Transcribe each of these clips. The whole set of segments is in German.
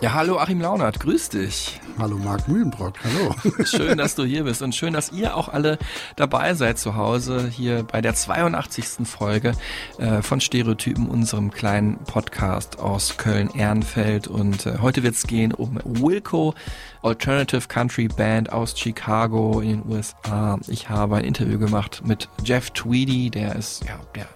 Ja, hallo Achim Launert, grüß dich. Hallo Marc Mühlenbrock, hallo. Schön, dass du hier bist und schön, dass ihr auch alle dabei seid zu Hause hier bei der 82. Folge äh, von Stereotypen, unserem kleinen Podcast aus Köln-Ehrenfeld. Und äh, heute wird es gehen um Wilco, Alternative Country Band aus Chicago in den USA. Ich habe ein Interview gemacht mit Jeff Tweedy, der ist ja der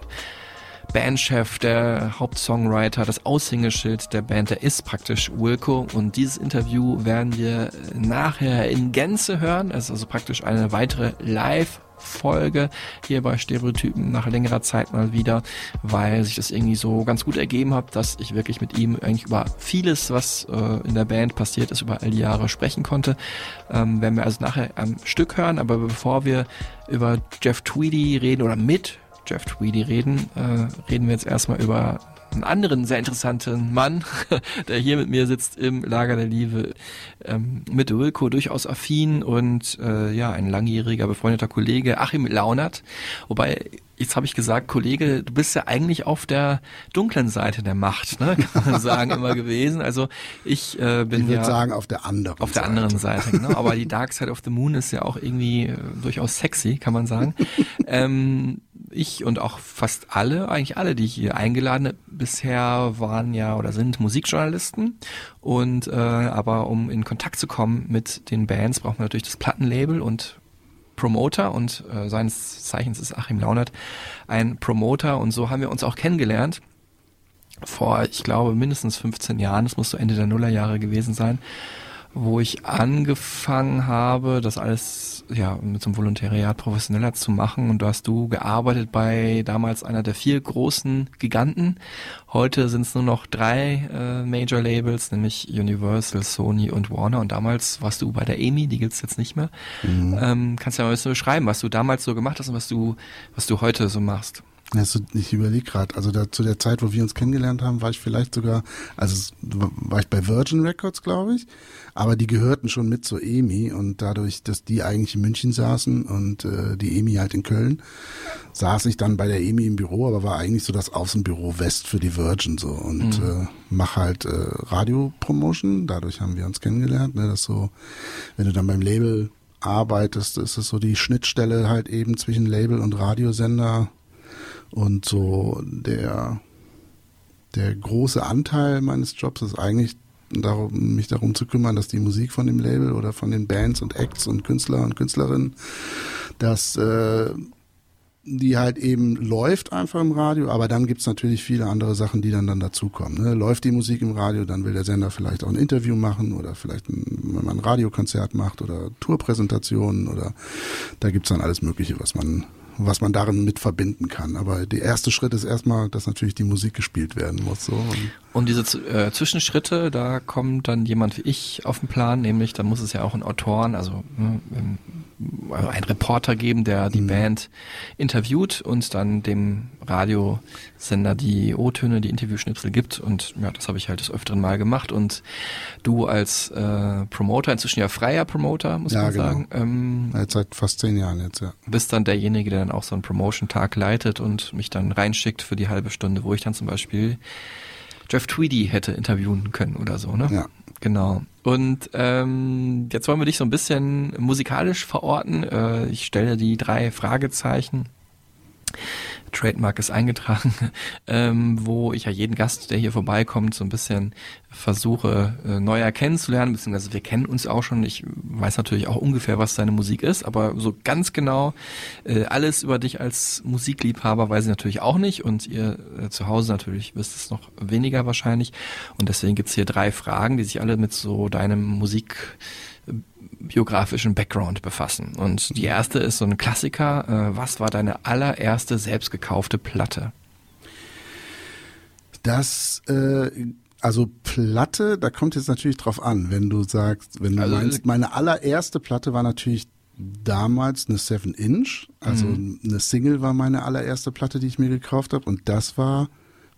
Bandchef, der Hauptsongwriter, das Aushängeschild der Band, der ist praktisch Wilco. Und dieses Interview werden wir nachher in Gänze hören. Es ist also praktisch eine weitere Live- Folge hier bei Stereotypen nach längerer Zeit mal wieder, weil sich das irgendwie so ganz gut ergeben hat, dass ich wirklich mit ihm eigentlich über vieles, was äh, in der Band passiert ist, über all die Jahre sprechen konnte. Ähm, werden wir also nachher am Stück hören, aber bevor wir über Jeff Tweedy reden oder mit Jeff Tweedy reden, äh, reden wir jetzt erstmal über einen anderen sehr interessanten Mann, der hier mit mir sitzt im Lager der Liebe, ähm, mit Wilco durchaus affin und äh, ja, ein langjähriger befreundeter Kollege, Achim Launert. Wobei, jetzt habe ich gesagt, Kollege, du bist ja eigentlich auf der dunklen Seite der Macht, ne? kann man sagen, immer gewesen. Also ich äh, bin Ich würde ja sagen, auf der anderen auf der Seite. anderen Seite, genau. Aber die Dark Side of the Moon ist ja auch irgendwie äh, durchaus sexy, kann man sagen. ähm, ich und auch fast alle, eigentlich alle, die ich hier eingeladen habe, bisher waren ja oder sind Musikjournalisten. Und äh, aber um in Kontakt zu kommen mit den Bands, braucht man natürlich das Plattenlabel und Promoter und äh, seines Zeichens ist Achim Launert ein Promoter und so haben wir uns auch kennengelernt vor, ich glaube, mindestens 15 Jahren, das muss so Ende der Nullerjahre gewesen sein, wo ich angefangen habe, das alles ja mit so einem Volontariat professioneller zu machen. Und da hast du gearbeitet bei damals einer der vier großen Giganten. Heute sind es nur noch drei äh, Major Labels, nämlich Universal, Sony und Warner. Und damals warst du bei der EMI, die gibt's jetzt nicht mehr. Ähm, kannst du ja mal ein bisschen beschreiben, was du damals so gemacht hast und was du, was du heute so machst. Also ich überlege gerade, also da, zu der Zeit, wo wir uns kennengelernt haben, war ich vielleicht sogar, also war ich bei Virgin Records, glaube ich, aber die gehörten schon mit zur EMI und dadurch, dass die eigentlich in München saßen und äh, die EMI halt in Köln, saß ich dann bei der EMI im Büro, aber war eigentlich so das Außenbüro West für die Virgin so. Und äh, mach halt äh, Radiopromotion, dadurch haben wir uns kennengelernt, ne, das so, wenn du dann beim Label arbeitest, ist es so die Schnittstelle halt eben zwischen Label und Radiosender und so der, der große Anteil meines Jobs ist eigentlich darum, mich darum zu kümmern, dass die Musik von dem Label oder von den Bands und Acts und Künstler und Künstlerinnen, dass äh, die halt eben läuft einfach im Radio, aber dann gibt's natürlich viele andere Sachen, die dann, dann dazukommen. Ne? Läuft die Musik im Radio, dann will der Sender vielleicht auch ein Interview machen oder vielleicht ein, wenn man ein Radiokonzert macht oder Tourpräsentationen oder da gibt's dann alles Mögliche, was man was man darin mit verbinden kann. Aber der erste Schritt ist erstmal, dass natürlich die Musik gespielt werden muss. So. Und Und diese äh, Zwischenschritte, da kommt dann jemand wie ich auf den Plan, nämlich da muss es ja auch einen Autoren, also ne, ähm, also einen Reporter geben, der die Band interviewt und dann dem Radiosender die O-Töne, die Interviewschnipsel gibt. Und ja, das habe ich halt des öfteren Mal gemacht. Und du als äh, Promoter, inzwischen ja freier Promoter, muss Ja, man genau. sagen, ähm, seit fast zehn Jahren jetzt, ja. bist dann derjenige, der dann auch so einen Promotion-Tag leitet und mich dann reinschickt für die halbe Stunde, wo ich dann zum Beispiel Jeff Tweedy hätte interviewen können oder so, ne? Ja. Genau. Und ähm, jetzt wollen wir dich so ein bisschen musikalisch verorten. Äh, ich stelle die drei Fragezeichen. Trademark ist eingetragen, ähm, wo ich ja jeden Gast, der hier vorbeikommt, so ein bisschen versuche, äh, neuer kennenzulernen, beziehungsweise wir kennen uns auch schon. Ich weiß natürlich auch ungefähr, was deine Musik ist, aber so ganz genau äh, alles über dich als Musikliebhaber weiß ich natürlich auch nicht und ihr äh, zu Hause natürlich wisst es noch weniger wahrscheinlich. Und deswegen gibt's hier drei Fragen, die sich alle mit so deinem Musik biografischen Background befassen. Und die erste ist so ein Klassiker. Äh, was war deine allererste selbst gekaufte Platte? Das äh, Also Platte, da kommt jetzt natürlich drauf an, wenn du sagst, wenn du Also- meinst, meine allererste Platte war natürlich damals eine 7 Inch, also Mhm. eine Single war meine allererste Platte, die ich mir gekauft habe und das war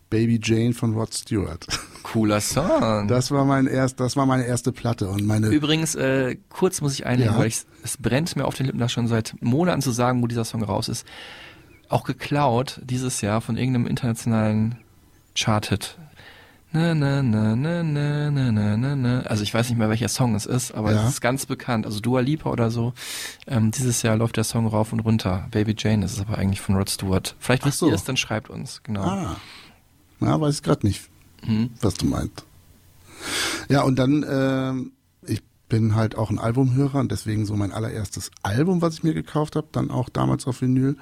Baby Jane von Rod Stewart. Cooler Song. Das war mein erst, das war meine erste Platte und meine Übrigens, äh, kurz muss ich einlegen, Ja. weil ich, es brennt mir auf den Lippen, das schon seit Monaten zu sagen, wo dieser Song raus ist. Auch geklaut dieses Jahr von irgendeinem internationalen Chart-Hit. Na, na, na, na, na, na, na, na, na. Also ich weiß nicht mehr, welcher Song es ist, aber Ja. es ist ganz bekannt. Also Dua Lipa oder so. Ähm, dieses Jahr läuft der Song rauf und runter. Baby Jane ist es aber eigentlich von Rod Stewart. Vielleicht wisst so. ihr es, dann schreibt uns. Genau. Ah. Na, weiß ich gerade nicht, Mhm. was du meinst. Ja, und dann, ähm, ich bin halt auch ein Albumhörer und deswegen so mein allererstes Album, was ich mir gekauft habe, dann auch damals auf Vinyl,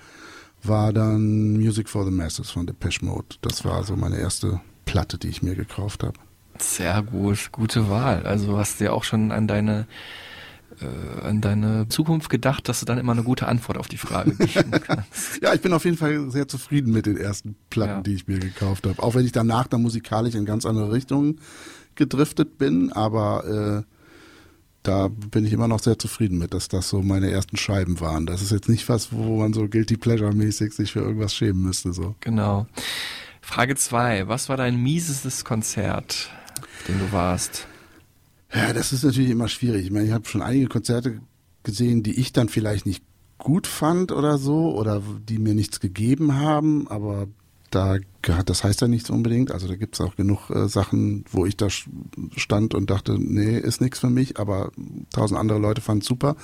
war dann Music for the Masses von Depeche Mode. Das war so meine erste Platte, die ich mir gekauft habe. Sehr gut, gute Wahl. Also hast du ja auch schon an deine äh, an deine Zukunft gedacht, dass du dann immer eine gute Antwort auf die Frage geben kannst. Ja, ich bin auf jeden Fall sehr zufrieden mit den ersten Platten, Ja. die ich mir gekauft habe. Auch wenn ich danach dann musikalisch in ganz andere Richtungen gedriftet bin, aber äh, da bin ich immer noch sehr zufrieden mit, dass das so meine ersten Scheiben waren. Das ist jetzt nicht was, wo man so guilty pleasure mäßig sich für irgendwas schämen müsste so. Genau. Frage zwei: Was war dein miesestes Konzert, dem du warst? Ja, das ist natürlich immer schwierig. Ich meine, ich habe schon einige Konzerte gesehen, die ich dann vielleicht nicht gut fand oder so oder die mir nichts gegeben haben, aber da das heißt ja nichts unbedingt. Also da gibt's auch genug äh, Sachen, wo ich da stand und dachte, nee, ist nichts für mich, aber tausend andere Leute fanden super.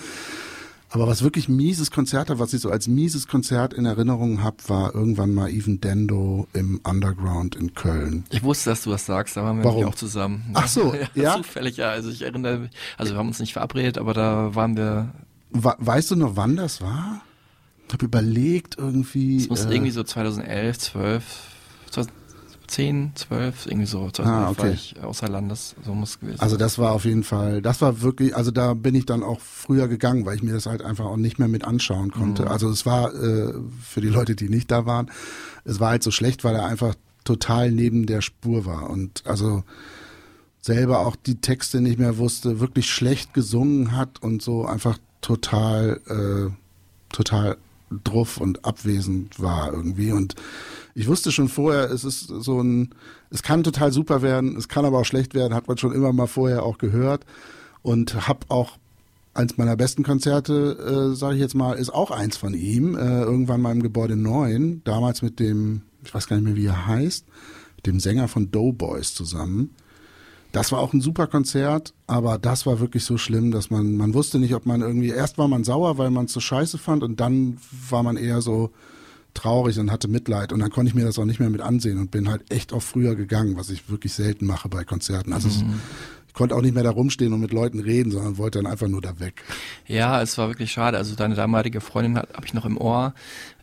Aber was wirklich mieses Konzert hat, was ich so als mieses Konzert in Erinnerung habe, war irgendwann mal Even Dendo im Underground in Köln. Ich wusste, dass du das sagst, da waren wir Warum? auch zusammen. Ach so, ja? Zufällig, ja. Also ich erinnere mich, also wir haben uns nicht verabredet, aber da waren wir, Weißt du noch, wann das war? Ich habe überlegt irgendwie. es muss äh, irgendwie so 2011, 12, 2010, 12, irgendwie so. 2011 Ah, war okay. ich außer Landes, so muss es gewesen Also das war auf jeden Fall, das war wirklich, also da bin ich dann auch früher gegangen, weil ich mir das halt einfach auch nicht mehr mit anschauen konnte. Also es war äh, für die Leute, die nicht da waren, es war halt so schlecht, weil er einfach total neben der Spur war und also selber auch die Texte nicht mehr wusste, wirklich schlecht gesungen hat und so einfach total, äh, total druff und abwesend war irgendwie und ich wusste schon vorher, es ist so ein, es kann total super werden, es kann aber auch schlecht werden, hat man schon immer mal vorher auch gehört und hab auch eins meiner besten Konzerte, äh, sage ich jetzt mal, ist auch eins von ihm, äh, irgendwann mal im Gebäude 9, damals mit dem, ich weiß gar nicht mehr, wie er heißt, dem Sänger von Doughboys zusammen. Das war auch ein super Konzert, aber das war wirklich so schlimm, dass man, man wusste nicht, ob man irgendwie, erst war man sauer, weil man es so scheiße fand und dann war man eher so traurig und hatte Mitleid und dann konnte ich mir das auch nicht mehr mit ansehen und bin halt echt auch früher gegangen, was ich wirklich selten mache bei Konzerten. Also es, ich konnte auch nicht mehr da rumstehen und mit Leuten reden, sondern wollte dann einfach nur da weg. Ja, es war wirklich schade. Also deine damalige Freundin habe ich noch im Ohr,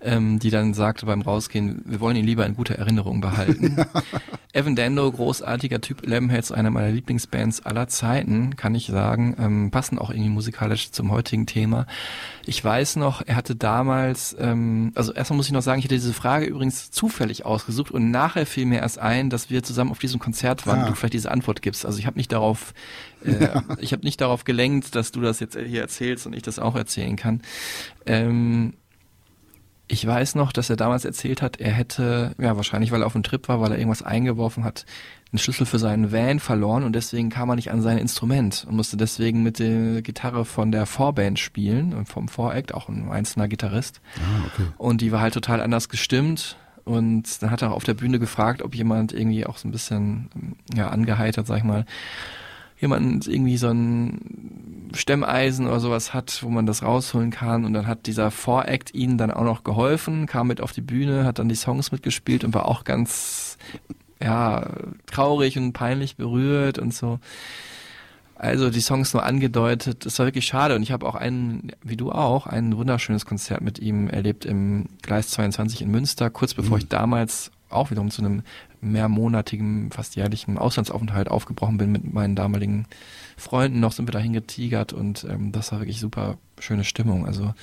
ähm, die dann sagte beim Rausgehen, wir wollen ihn lieber in guter Erinnerung behalten. Evan Dando, großartiger Typ, Lemonheads, einer meiner Lieblingsbands aller Zeiten, kann ich sagen, ähm, passen auch irgendwie musikalisch zum heutigen Thema. Ich weiß noch, er hatte damals, ähm, also erstmal muss ich noch sagen, ich hatte diese Frage übrigens zufällig ausgesucht und nachher fiel mir erst ein, dass wir zusammen auf diesem Konzert waren Ah. und du vielleicht diese Antwort gibst. Also ich habe nicht darauf, äh, ich habe nicht darauf gelenkt, dass du das jetzt hier erzählst und ich das auch erzählen kann. Ähm, ich weiß noch, dass er damals erzählt hat, er hätte, ja wahrscheinlich weil er auf dem Trip war, weil er irgendwas eingeworfen hat, einen Schlüssel für seinen Van verloren und deswegen kam er nicht an sein Instrument und musste deswegen mit der Gitarre von der Vorband spielen und vom Voract, auch ein einzelner Gitarrist. Ah, okay. Und die war halt total anders gestimmt. Und dann hat er auf der Bühne gefragt, ob jemand irgendwie auch so ein bisschen ja, angeheitert, sag ich mal, jemand irgendwie so ein Stemmeisen oder sowas hat, wo man das rausholen kann. Und dann hat dieser Voract ihnen dann auch noch geholfen, kam mit auf die Bühne, hat dann die Songs mitgespielt und war auch ganz ja traurig und peinlich berührt und so. Also die Songs nur angedeutet, das war wirklich schade und ich habe auch einen, wie du auch, ein wunderschönes Konzert mit ihm erlebt im Gleis 22 in Münster, kurz bevor ich damals auch wiederum zu einem mehrmonatigen, fast jährlichen Auslandsaufenthalt aufgebrochen bin mit meinen damaligen Freunden. Noch sind wir dahin getigert und ähm, das war wirklich super schöne Stimmung. Also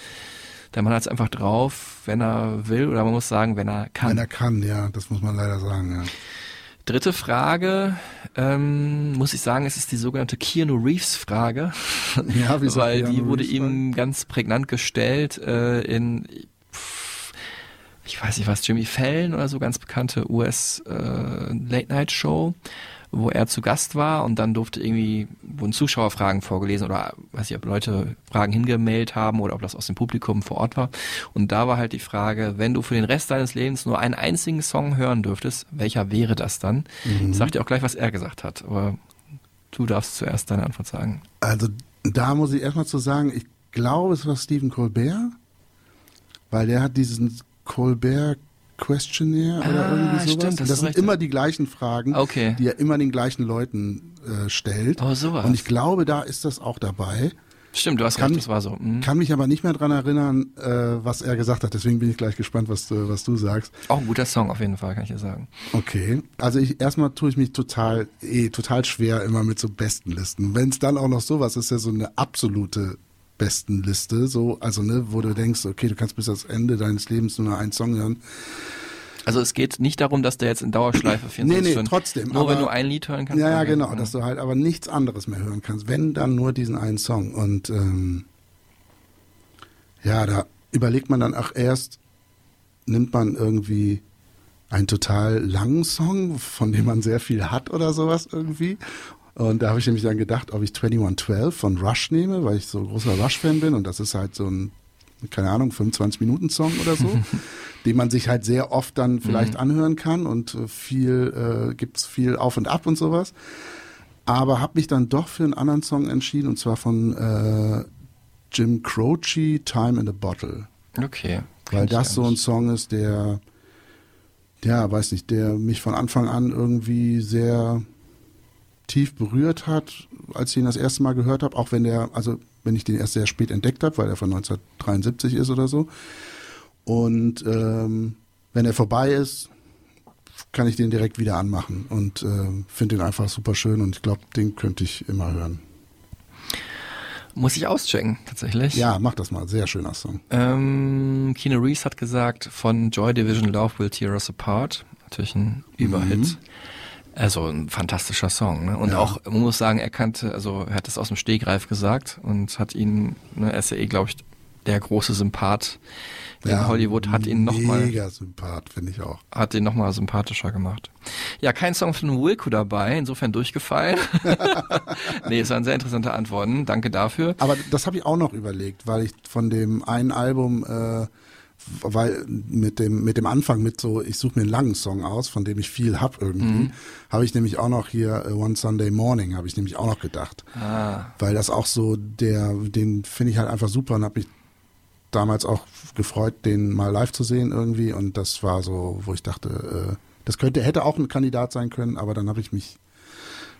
der Mann hat es einfach drauf, wenn er will oder man muss sagen, wenn er kann. Wenn er kann, ja, das muss man leider sagen, ja. Dritte Frage, ähm, muss ich sagen, es ist die sogenannte Keanu Reeves Frage, Ja, weil Keanu die wurde Reeves ihm ganz prägnant gestellt äh, in, ich weiß nicht was, Jimmy Fallon oder so, ganz bekannte US äh, Late Night Show, wo er zu Gast war und dann durfte irgendwie, wurden Zuschauerfragen vorgelesen oder weiß ich, ob Leute Fragen hingemeldet haben oder ob das aus dem Publikum vor Ort war. Und da war halt die Frage, wenn du für den Rest deines Lebens nur einen einzigen Song hören dürftest, welcher wäre das dann? Ich sag dir auch gleich, was er gesagt hat, aber du darfst zuerst deine Antwort sagen. Also da muss ich erstmal zu sagen, ich glaube, es war Stephen Colbert, weil der hat diesen Colbert Questionnaire oder Ah, irgendwie sowas. stimmt, das das ist sind richtig. immer die gleichen Fragen, Okay. die er immer den gleichen Leuten äh, stellt. Oh, sowas. Und ich glaube, da ist das auch dabei. Stimmt, du hast Kann- recht, das war so. Mhm. Kann mich aber nicht mehr dran erinnern, äh, was er gesagt hat. Deswegen bin ich gleich gespannt, was, du- was du sagst. Auch ein guter Song auf jeden Fall, kann ich dir sagen. Okay. Also ich erstmal tue ich mich total, eh, total schwer immer mit so Bestenlisten. Wenn es dann auch noch sowas ist, ja so eine absolute Bestenliste, so, also ne, wo du denkst, okay, du kannst bis ans Ende deines Lebens nur noch einen Song hören. Also es geht nicht darum, dass der jetzt in Dauerschleife 24 Nee, nee, Stunden, trotzdem, Nur wenn aber- du ein Lied hören kannst. Ja, ja, genau, dass du halt aber nichts anderes mehr hören kannst, wenn dann nur diesen einen Song. Und ähm, ja, da überlegt man dann auch erst, nimmt man irgendwie einen total langen Song, von dem man sehr viel hat oder sowas irgendwie. Und da habe ich nämlich dann gedacht, ob ich 2112 von Rush nehme, weil ich so großer Rush-Fan bin und das ist halt so ein, keine Ahnung, 25-Minuten-Song oder so, den man sich halt sehr oft dann vielleicht anhören kann und äh, viel, äh, gibt's viel auf und ab und sowas. Aber habe mich dann doch für einen anderen Song entschieden und zwar von äh, Jim Croce, Time in a Bottle. Okay. Weil das so ein. Song ist, der, ja, weiß nicht, der mich von Anfang an irgendwie sehr tief berührt hat, als ich ihn das erste Mal gehört habe, auch wenn der, also wenn ich den erst sehr spät entdeckt habe, weil er von 1973 ist oder so. Und ähm, wenn er vorbei ist, kann ich den direkt wieder anmachen und äh, finde den einfach super schön und ich glaube, den könnte ich immer hören. Muss ich auschecken, tatsächlich. Ja, mach das mal, sehr schöner Song. Ähm, Keanu Reeves hat gesagt, von Joy Division Love Will Tear Us Apart. Natürlich ein Überhit. Also ein fantastischer Song. Ne? Und Ja. auch, man muss sagen, er kannte, also er hat es aus dem Stegreif gesagt und hat ihn, ne, er ist ja eh, glaube ich, der große Sympath in Hollywood, hat ihn nochmal Mega Sympath, finde ich auch. hat ihn nochmal sympathischer gemacht. Ja, kein Song von Wilco dabei, insofern durchgefallen. nee, es waren sehr interessante Antworten. Danke dafür. Aber das habe ich auch noch überlegt, weil ich von dem einen Album, äh, weil mit dem mit dem Anfang mit so, ich suche mir einen langen Song aus, von dem ich viel hab irgendwie, habe ich nämlich auch noch hier äh, One Sunday Morning, habe ich nämlich auch noch gedacht, Ah, weil das auch so der, den finde ich halt einfach super und habe mich damals auch gefreut, den mal live zu sehen irgendwie. Und das war so, wo ich dachte, äh, das könnte hätte auch ein Kandidat sein können, aber dann habe ich mich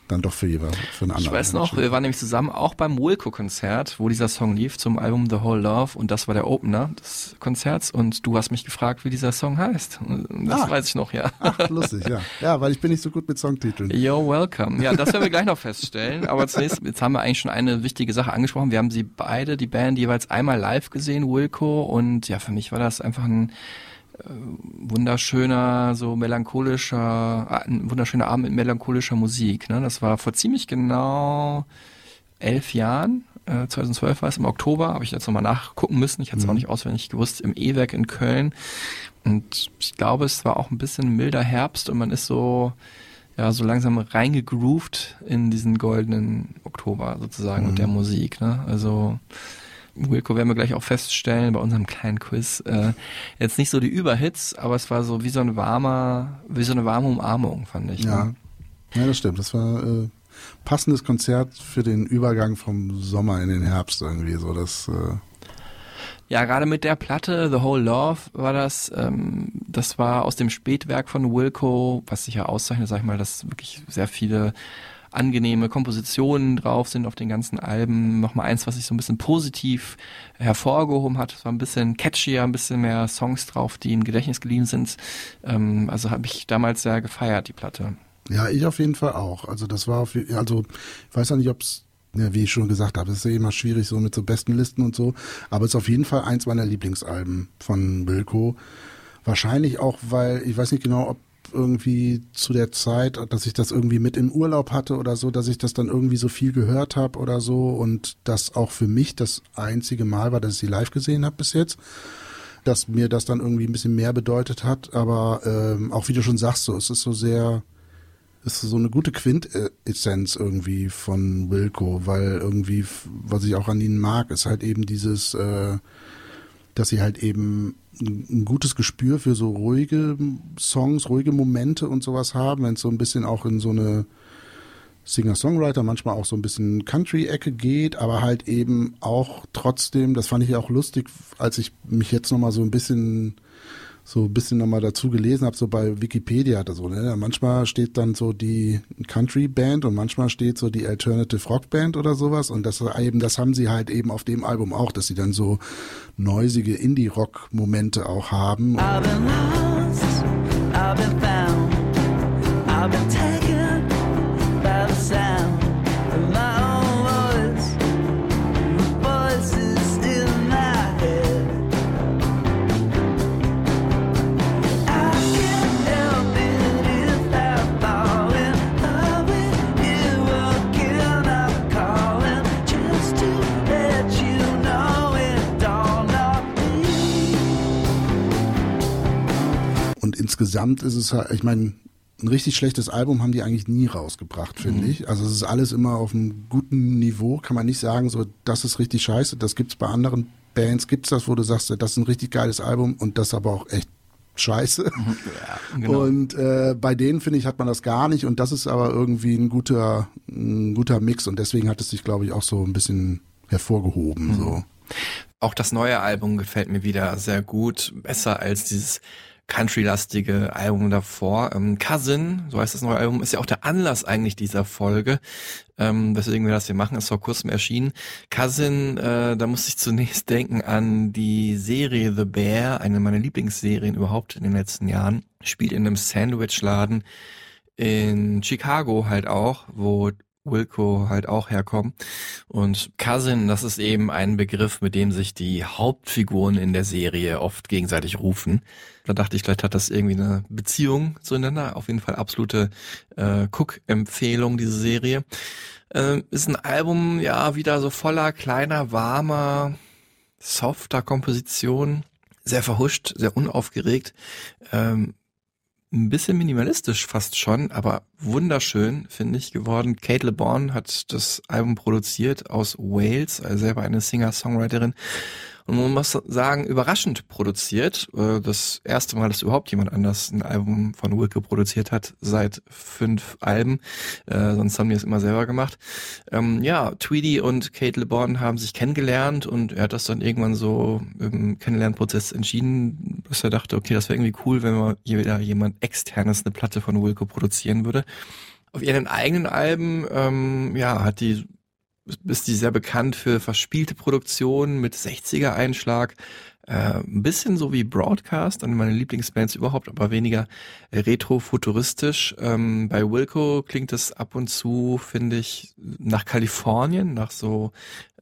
dann doch für jeweils für einen anderen. ich weiß noch, wir waren nämlich zusammen auch beim Wilco-Konzert, wo dieser Song lief zum Album The Whole Love und das war der Opener des Konzerts und du hast mich gefragt, wie dieser Song heißt. Das Ah. weiß ich noch, ja. Ach, lustig, ja. Ja, weil ich bin nicht so gut mit Songtiteln. You're welcome. Ja, das werden wir gleich noch feststellen. Aber zunächst, jetzt haben wir eigentlich schon eine wichtige Sache angesprochen. Wir haben sie beide, die Band, jeweils einmal live gesehen, Wilco. Und ja, für mich war das einfach ein wunderschöner, so melancholischer, ah, ein wunderschöner Abend mit melancholischer Musik. Ne? Das war vor ziemlich genau elf Jahren. Äh, 2012 war es im Oktober, habe ich jetzt nochmal nachgucken müssen. Ich hatte es auch nicht auswendig gewusst, im E-Werk in Köln. Und ich glaube, es war auch ein bisschen milder Herbst und man ist so, ja, so langsam reingegroovt in diesen goldenen Oktober sozusagen mit der Musik. Ne? Also Wilco werden wir gleich auch feststellen bei unserem kleinen Quiz. Äh, jetzt nicht so die Überhits, aber es war so wie so ein warmer, wie so eine warme Umarmung, fand ich. Ja. Ne? Ja, das stimmt. Das war äh, passendes Konzert für den Übergang vom Sommer in den Herbst irgendwie. So, das, äh, Ja, gerade mit der Platte The Whole Love war das, ähm, das war aus dem Spätwerk von Wilco, was sich ja auszeichnet, sag ich mal, dass wirklich sehr viele angenehme Kompositionen drauf sind auf den ganzen Alben. Nochmal eins, was sich so ein bisschen positiv hervorgehoben hat. Es war ein bisschen catchier, ein bisschen mehr Songs drauf, die im Gedächtnis geblieben sind. Ähm, also habe ich damals sehr gefeiert, die Platte. ja, ich auf jeden Fall auch. Also das war auf, also ich weiß auch nicht, ob es, ja, wie ich schon gesagt habe, es ist ja immer schwierig so mit so besten Listen und so, aber es ist auf jeden Fall eins meiner Lieblingsalben von Wilco. Wahrscheinlich auch, weil, ich weiß nicht genau, ob irgendwie zu der Zeit, dass ich das irgendwie mit im Urlaub hatte oder so, dass ich das dann irgendwie so viel gehört habe oder so und das auch für mich das einzige Mal war, dass ich sie live gesehen habe bis jetzt dass mir das dann irgendwie ein bisschen mehr bedeutet hat, aber ähm, auch wie du schon sagst, so es ist so sehr ist so eine gute Quintessenz irgendwie von Wilco, weil irgendwie, was ich auch an ihnen mag, ist halt eben dieses, äh, dass sie halt eben ein gutes Gespür für so ruhige Songs, ruhige Momente und sowas haben, wenn es so ein bisschen auch in so eine Singer-Songwriter, manchmal auch so ein bisschen Country-Ecke geht, aber halt eben auch trotzdem, das fand ich auch lustig, als ich mich jetzt nochmal so ein bisschen so ein bisschen nochmal dazu gelesen habe, so bei Wikipedia oder so. Ne? Manchmal steht dann so die Country Band und manchmal steht so die Alternative Rock Band oder sowas. Und das eben, das haben sie halt eben auf dem Album auch, dass sie dann so neusige Indie-Rock-Momente auch haben. I've been lost, I've been found, insgesamt ist es halt, ich meine, ein richtig schlechtes Album haben die eigentlich nie rausgebracht, finde mhm. ich. Also es ist alles immer auf einem guten Niveau, kann man nicht sagen, so das ist richtig scheiße. Das gibt's bei anderen Bands, gibt's das, wo du sagst, das ist ein richtig geiles Album und das aber auch echt scheiße. Mhm. Ja, genau. Und äh, bei denen finde ich hat man das gar nicht und das ist aber irgendwie ein guter ein guter Mix und deswegen hat es sich glaube ich auch so ein bisschen hervorgehoben mhm. so. Auch das neue Album gefällt mir wieder sehr gut, besser als dieses country-lastige Album davor. Ähm, Cousin, so heißt das neue Album, ist ja auch der Anlass eigentlich dieser Folge, ähm, weswegen wir das hier machen, ist vor kurzem erschienen. Cousin, äh, da muss ich zunächst denken an die Serie The Bear, eine meiner Lieblingsserien überhaupt in den letzten Jahren. Spielt in einem Sandwichladen in Chicago halt auch, wo Wilco halt auch herkommen. Und Cousin, das ist eben ein Begriff, mit dem sich die Hauptfiguren in der Serie oft gegenseitig rufen. Da dachte ich, vielleicht hat das irgendwie eine Beziehung zueinander. Auf jeden Fall absolute äh, Cook-Empfehlung, diese Serie. Äh, ist ein Album, ja, wieder so voller kleiner, warmer, softer Komposition. Sehr verhuscht, sehr unaufgeregt. Ähm, ein bisschen minimalistisch fast schon, aber wunderschön, finde ich, geworden. Kate LeBon hat das Album produziert aus Wales, also selber eine Singer-Songwriterin. Und man muss sagen, überraschend produziert. Äh, das erste Mal, dass überhaupt jemand anders ein Album von Wilke produziert hat, seit fünf Alben. Äh, sonst haben die es immer selber gemacht. Ähm, ja, Tweedy und Kate LeBon haben sich kennengelernt und er hat das dann irgendwann so im Kennenlernprozess entschieden, dass er dachte, okay, das wäre irgendwie cool, wenn mal wieder jemand externes eine Platte von Wilco produzieren würde. Auf ihren eigenen Alben, ähm, ja, hat die ist die sehr bekannt für verspielte Produktionen mit 60er Einschlag. Äh, ein bisschen so wie Broadcast, eine meiner Lieblingsbands überhaupt, aber weniger retro-futuristisch. Ähm, bei Wilco klingt es ab und zu, finde ich, nach Kalifornien, nach so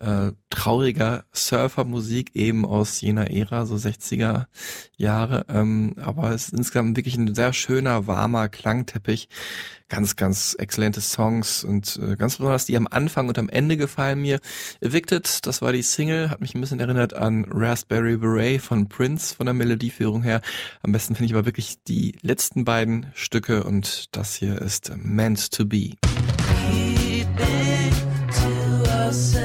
äh, trauriger Surfermusik eben aus jener Ära, so 60er Jahre. Ähm, aber es ist insgesamt wirklich ein sehr schöner, warmer Klangteppich. Ganz, ganz exzellente Songs und äh, ganz besonders die am Anfang und am Ende gefallen mir. Evicted, das war die Single, hat mich ein bisschen erinnert an Raspberry Beret von Prince von der Melodieführung her. Am besten finde ich aber wirklich die letzten beiden Stücke und das hier ist Meant to Be. Keep it to.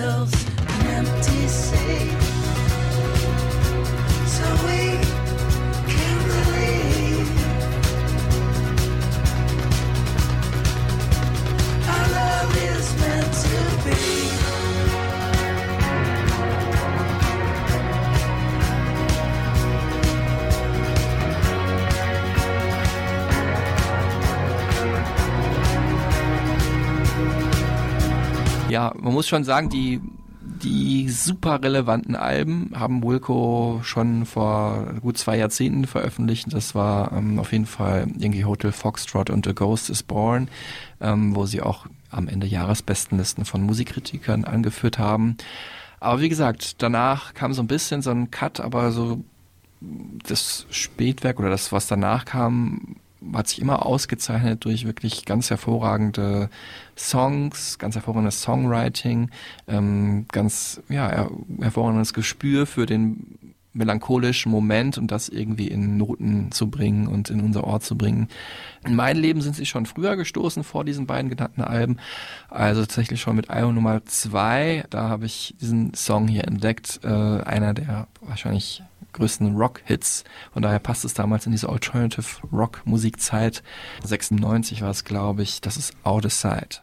Ja, man muss schon sagen, die die super relevanten Alben haben Wilco schon vor gut zwei Jahrzehnten veröffentlicht. Das war ähm, auf jeden Fall irgendwie Hotel Foxtrot und A Ghost is Born, ähm, wo sie auch am Ende Jahresbestenlisten von Musikkritikern angeführt haben. Aber wie gesagt, danach kam so ein bisschen so ein Cut, aber so das Spätwerk oder das, was danach kam, hat sich immer ausgezeichnet durch wirklich ganz hervorragende Songs, ganz hervorragendes Songwriting, ähm, ganz ja, hervorragendes Gespür für den melancholischen Moment und das irgendwie in Noten zu bringen und in unser Ort zu bringen. In mein Leben sind sie schon früher gestoßen vor diesen beiden genannten Alben. Also tatsächlich schon mit Album Nummer zwei. Da habe ich diesen Song hier entdeckt. Äh, einer der wahrscheinlich größten Rock-Hits. Von daher passt es damals in diese Alternative Rock-Musikzeit. 96 war es, glaube ich. Das ist Out of Sight.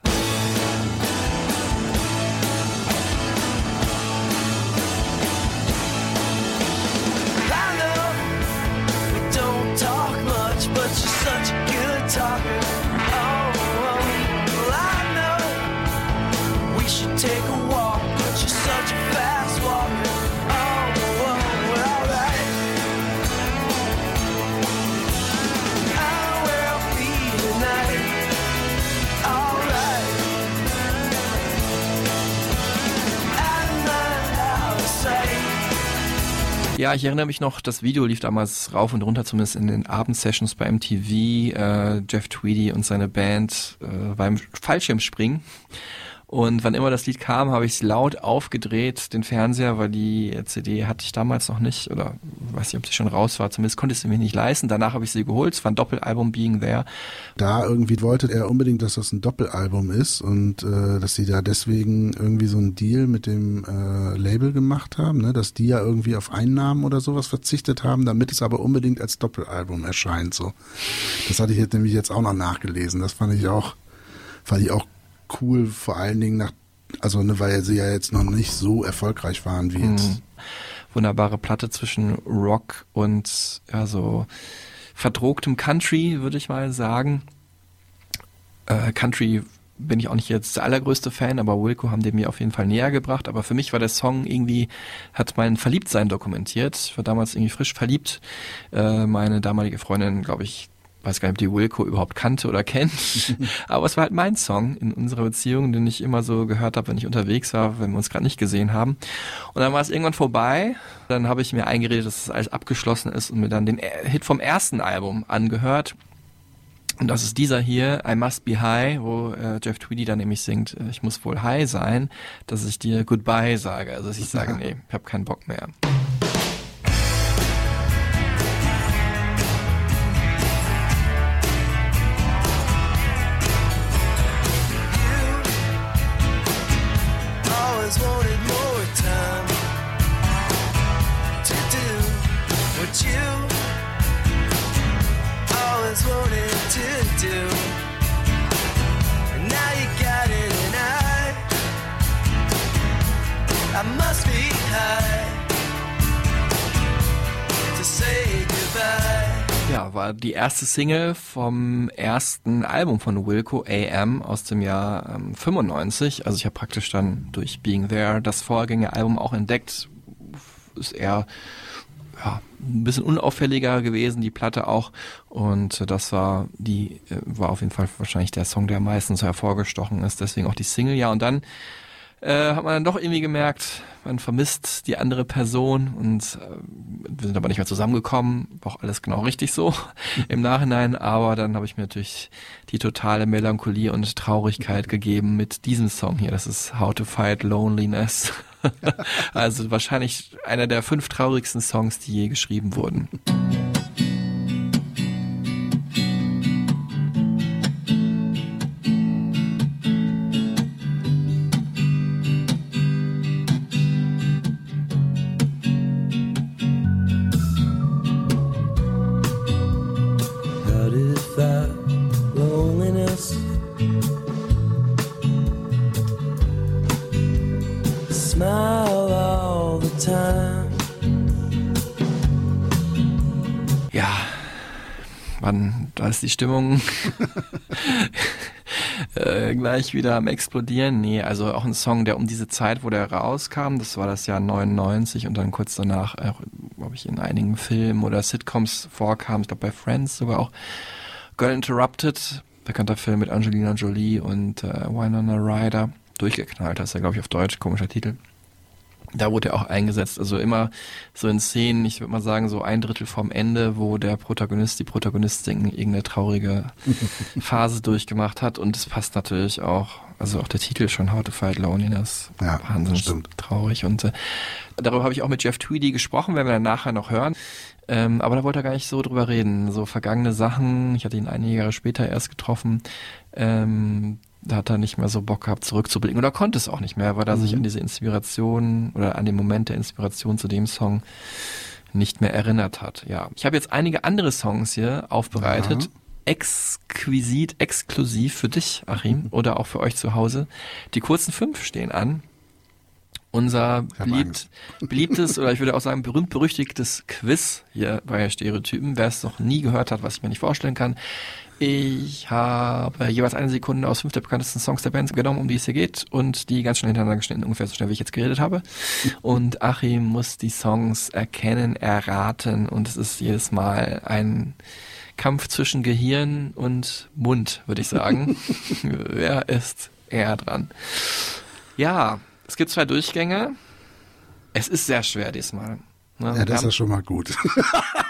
Ja, ich erinnere mich noch, das Video lief damals rauf und runter, zumindest in den Abendsessions bei MTV. Äh, Jeff Tweedy und seine Band äh, beim Fallschirmspringen. Und wann immer das Lied kam, habe ich es laut aufgedreht, den Fernseher, weil die CD hatte ich damals noch nicht oder weiß nicht, ob sie schon raus war. Zumindest konnte ich sie mir nicht leisten. Danach habe ich sie geholt. Es war ein Doppelalbum Being There. Da irgendwie wollte er unbedingt, dass das ein Doppelalbum ist und äh, dass sie da deswegen irgendwie so einen Deal mit dem äh, Label gemacht haben, ne? dass die ja irgendwie auf Einnahmen oder sowas verzichtet haben, damit es aber unbedingt als Doppelalbum erscheint. So, das hatte ich jetzt nämlich jetzt auch noch nachgelesen. Das fand ich auch, fand ich auch cool, vor allen Dingen nach, also ne, weil sie ja jetzt noch nicht so erfolgreich waren wie jetzt. Mhm. Wunderbare Platte zwischen Rock und ja so verdrogtem Country, würde ich mal sagen. Äh, Country bin ich auch nicht jetzt der allergrößte Fan, aber Wilco haben den mir auf jeden Fall näher gebracht. Aber für mich war der Song irgendwie, hat mein Verliebtsein dokumentiert. Ich war damals irgendwie frisch verliebt. Äh, meine damalige Freundin, glaube ich, weiß gar nicht, ob die Wilco überhaupt kannte oder kennt, aber es war halt mein Song in unserer Beziehung, den ich immer so gehört habe, wenn ich unterwegs war, wenn wir uns gerade nicht gesehen haben. Und dann war es irgendwann vorbei. Dann habe ich mir eingeredet, dass es alles abgeschlossen ist und mir dann den Hit vom ersten Album angehört. Und das ist dieser hier, I Must Be High, wo äh, Jeff Tweedy dann nämlich singt, äh, ich muss wohl high sein, dass ich dir Goodbye sage. Also dass ich sage, nee, ich habe keinen Bock mehr. War die erste Single vom ersten Album von Wilco AM aus dem Jahr ähm, 95. Also ich habe praktisch dann durch Being There das Vorgängeralbum auch entdeckt. Ist eher ja, ein bisschen unauffälliger gewesen, die Platte auch. Und das war die, äh, war auf jeden Fall wahrscheinlich der Song, der meistens hervorgestochen ist. Deswegen auch die Single, ja. Und dann äh, hat man dann doch irgendwie gemerkt, man vermisst die andere Person und äh, wir sind aber nicht mehr zusammengekommen, war auch alles genau richtig so im Nachhinein, aber dann habe ich mir natürlich die totale Melancholie und Traurigkeit gegeben mit diesem Song hier, das ist How to Fight Loneliness. also wahrscheinlich einer der fünf traurigsten Songs, die je geschrieben wurden. Ist die Stimmung äh, gleich wieder am explodieren. Nee, also auch ein Song, der um diese Zeit, wo der rauskam, das war das Jahr 99 und dann kurz danach, auch, glaube ich, in einigen Filmen oder Sitcoms vorkam, ich glaube bei Friends sogar auch Girl Interrupted, bekannter Film mit Angelina Jolie und äh, Winona Ryder, durchgeknallt, das ist ja glaube ich auf Deutsch, komischer Titel. Da wurde er auch eingesetzt. Also immer so in Szenen, ich würde mal sagen, so ein Drittel vom Ende, wo der Protagonist, die Protagonistin irgendeine traurige Phase durchgemacht hat. Und es passt natürlich auch, also auch der Titel schon How to Fight Loneliness. Ja, wahnsinnig stimmt. traurig. Und äh, darüber habe ich auch mit Jeff Tweedy gesprochen, werden wir dann nachher noch hören. Ähm, aber da wollte er gar nicht so drüber reden. So vergangene Sachen, ich hatte ihn einige Jahre später erst getroffen. Ähm, da hat er nicht mehr so Bock gehabt, zurückzublicken. Oder konnte es auch nicht mehr, weil er sich an diese Inspiration oder an den Moment der Inspiration zu dem Song nicht mehr erinnert hat. Ja, ich habe jetzt einige andere Songs hier aufbereitet. Ja. Exquisit, exklusiv für dich, Achim, oder auch für euch zu Hause. Die kurzen fünf stehen an. Unser beliebt, beliebtes oder ich würde auch sagen berühmt-berüchtigtes Quiz hier bei Stereotypen. Wer es noch nie gehört hat, was ich mir nicht vorstellen kann. Ich habe jeweils eine Sekunde aus fünf der bekanntesten Songs der Bands genommen, um die es hier geht und die ganz schnell hintereinander geschnitten, ungefähr so schnell, wie ich jetzt geredet habe. Und Achim muss die Songs erkennen, erraten und es ist jedes Mal ein Kampf zwischen Gehirn und Mund, würde ich sagen. Wer ist eher dran? Ja, es gibt zwei Durchgänge. Es ist sehr schwer diesmal. Ne, Ja, das ist ja schon mal gut.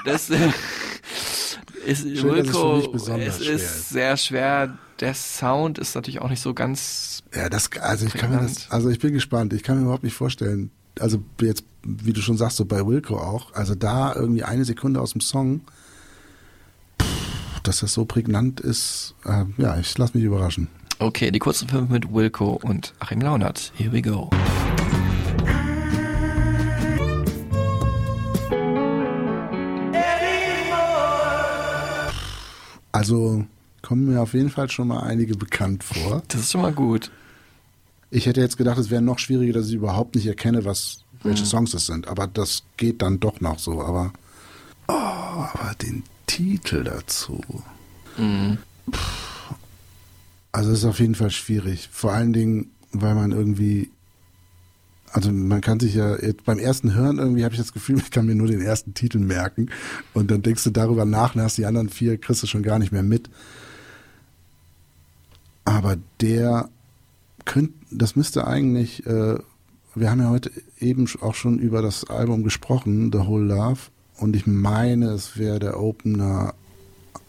das ist Schön, Wilco, mich besonders es schwer ist ist. sehr schwer. Der Sound ist natürlich auch nicht so ganz. Ja, das, also ich kann mir das, Prägnant. also ich bin gespannt. Ich kann mir überhaupt nicht vorstellen. Also jetzt, wie du schon sagst, so bei Wilco auch. Also da irgendwie eine Sekunde aus dem Song, pff, dass das so prägnant ist. Äh, ja, ich lass mich überraschen. Okay, die kurzen fünf mit Wilco und Achim Launert. Here we go. Also kommen mir auf jeden Fall schon mal einige bekannt vor. Das ist schon mal gut. Ich hätte jetzt gedacht, es wäre noch schwieriger, dass ich überhaupt nicht erkenne, was welche Songs es sind. Aber das geht dann doch noch so. Aber, oh, aber den Titel dazu. Pff. Also es ist auf jeden Fall schwierig. Vor allen Dingen, weil man irgendwie, also man kann sich ja beim ersten Hören irgendwie habe ich das Gefühl, ich kann mir nur den ersten Titel merken und dann denkst du darüber nach und hast die anderen vier kriegst du schon gar nicht mehr mit. Aber der könnte, das müsste eigentlich, äh, wir haben ja heute eben auch schon über das Album gesprochen, The Whole Love, und ich meine, es wäre der Opener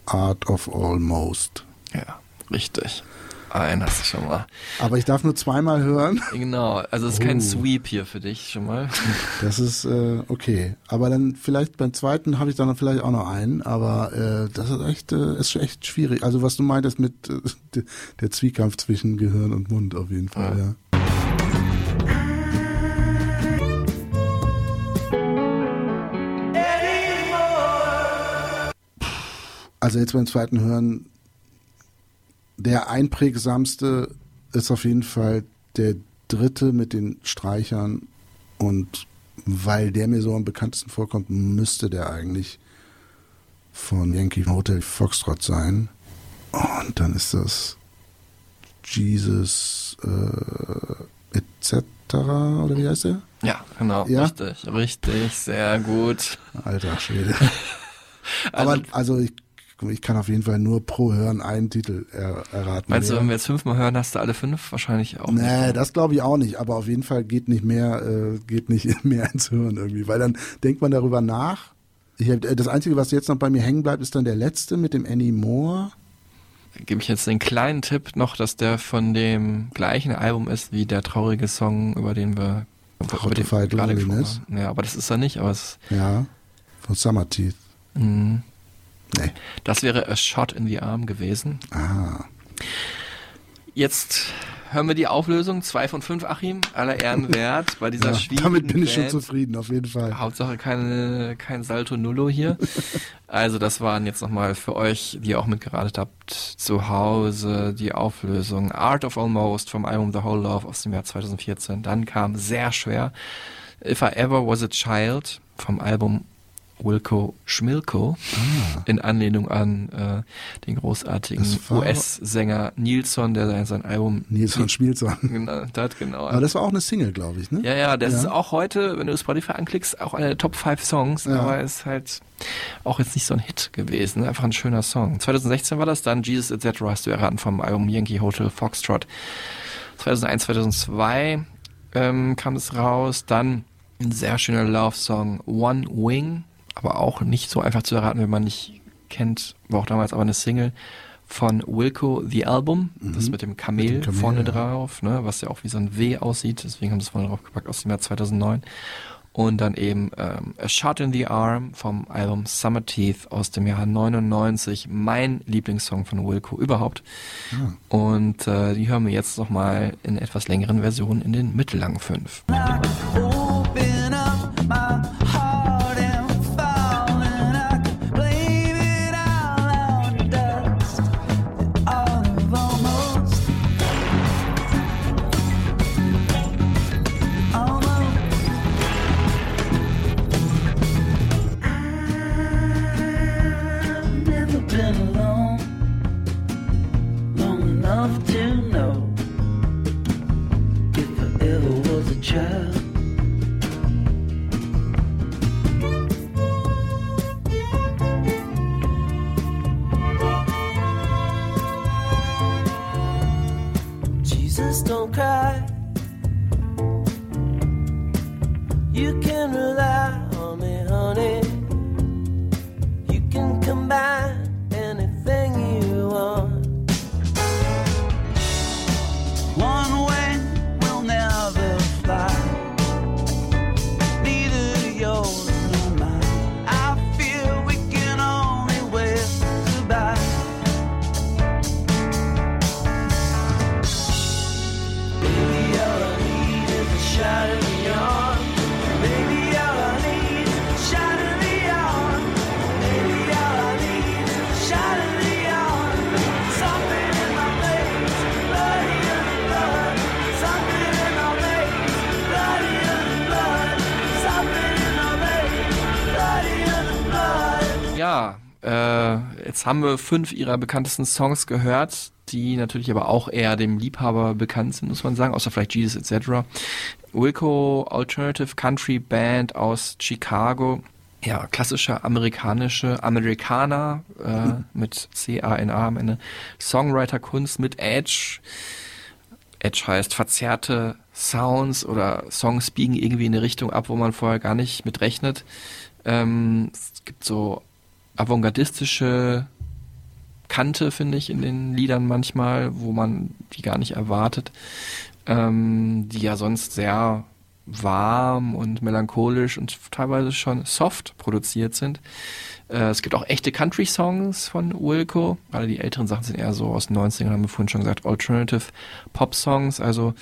Art of Almost. Ja, richtig. Einen hast du schon mal. Aber ich darf nur zweimal hören. Genau, also es ist kein Oh. Sweep hier für dich schon mal. Das ist äh, okay. Aber dann vielleicht beim zweiten habe ich dann vielleicht auch noch einen. Aber äh, das ist echt, äh, ist echt schwierig. Also was du meintest mit äh, de- der Zwiekampf zwischen Gehirn und Mund auf jeden Fall. Ja. Also jetzt beim zweiten Hören, der einprägsamste ist auf jeden Fall der dritte mit den Streichern und weil der mir so am bekanntesten vorkommt, müsste der eigentlich von Yankee Hotel Foxtrot sein. Und dann ist das Jesus äh, etc. oder wie heißt der? Ja, genau, Ja? richtig, richtig, sehr gut. Alter Schwede. Also, Aber also ich, ich kann auf jeden Fall nur pro Hören einen Titel er, erraten. meinst du, wenn wir jetzt fünfmal hören, hast du alle fünf? Wahrscheinlich auch Nee, nicht. das glaube ich auch nicht, aber auf jeden Fall geht nicht mehr, äh, geht nicht mehr ins Hören irgendwie, weil dann denkt man darüber nach. Ich äh, das Einzige, was jetzt noch bei mir hängen bleibt, ist dann der letzte mit dem Annie Moore. Gebe ich jetzt den kleinen Tipp noch, dass der von dem gleichen Album ist wie der traurige Song, über den wir über den gerade gesprochen haben. Ja, aber das ist er nicht, aber es, Ja, von Summer Teeth. mh, Nee. das wäre A Shot in the Arm gewesen. Ah, Jetzt hören wir die Auflösung. Zwei von fünf, Achim. Aller Ehren wert bei dieser ja, schwierigen damit bin ich schon Band. zufrieden, auf jeden Fall. Hauptsache keine, kein Salto Nullo hier. also das waren jetzt nochmal für euch, die ihr auch mitgeratet habt, zu Hause die Auflösung. Art of Almost vom Album The Whole Love aus dem Jahr 2014. Dann kam sehr schwer If I Ever Was a Child vom Album Wilco Schmilko in Anlehnung an äh, den großartigen Ah. US-Sänger Nilsson, der sein, sein Album Nils von Spielzahn. genannt hat, genau. Aber das war auch eine Single, glaube ich, ne? Ja, ja, das Ja. ist auch heute, wenn du Spotify anklickst, auch eine der Top 5 Songs, Ja. aber ist halt auch jetzt nicht so ein Hit gewesen, einfach ein schöner Song. 2016 war das dann, Jesus etc. hast du erraten vom Album Yankee Hotel Foxtrot. 2001, 2002 ähm, kam es raus. Dann ein sehr schöner Love-Song One Wing, aber auch nicht so einfach zu erraten, wenn man nicht kennt, war auch damals aber eine Single von Wilco The Album, das mit dem Kamel, Mhm. Mit dem Kamel, vorne ja. drauf, ne, was ja auch wie so ein W aussieht, deswegen haben sie es vorne drauf gepackt aus dem Jahr 2009. Und dann eben ähm, A Shot in the Arm vom Album Summer Teeth aus dem Jahr 99, mein Lieblingssong von Wilco überhaupt. Ah. Und äh, die hören wir jetzt nochmal in etwas längeren Versionen in den mittellangen fünf. Open haben wir fünf ihrer bekanntesten Songs gehört, die natürlich aber auch eher dem Liebhaber bekannt sind, muss man sagen, außer vielleicht Jesus etc. Wilco Alternative Country Band aus Chicago. Ja, klassische amerikanische Amerikaner äh, mit C-A-N-A am Ende. Songwriter-Kunst mit Edge. Edge heißt verzerrte Sounds oder Songs biegen irgendwie in eine Richtung ab, wo man vorher gar nicht mit rechnet. Ähm, es gibt so avantgardistische Kante, finde ich, in den Liedern manchmal, wo man die gar nicht erwartet, ähm, die ja sonst sehr warm und melancholisch und teilweise schon soft produziert sind. Äh, es gibt auch echte Country-Songs von Wilco. Alle die älteren Sachen sind eher so aus den 90ern, haben wir vorhin schon gesagt, Alternative Pop-Songs. Also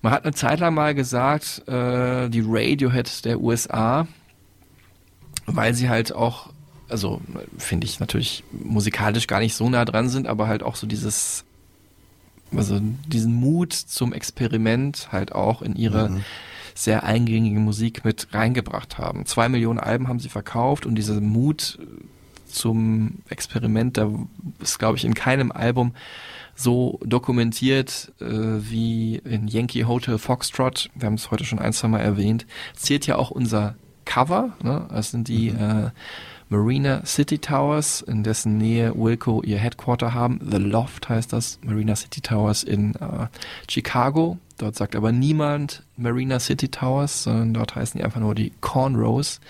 man hat eine Zeit lang mal gesagt, äh, die Radiohead der USA, weil sie halt auch, also finde ich natürlich musikalisch gar nicht so nah dran sind, aber halt auch so dieses, also diesen Mut zum Experiment halt auch in ihre sehr eingängige Musik mit reingebracht haben. Zwei Millionen Alben haben sie verkauft und dieser Mut zum Experiment, da ist, glaube ich, in keinem Album so dokumentiert äh, wie in Yankee Hotel Foxtrot. Wir haben es heute schon ein, zwei Mal erwähnt. Zählt ja auch unser Cover. Ne? Das sind die äh, Marina City Towers, in dessen Nähe Wilco ihr Headquarter haben. The Loft heißt das, Marina City Towers in äh, Chicago. Dort sagt aber niemand Marina City Towers, sondern dort heißen die einfach nur die Cornrows.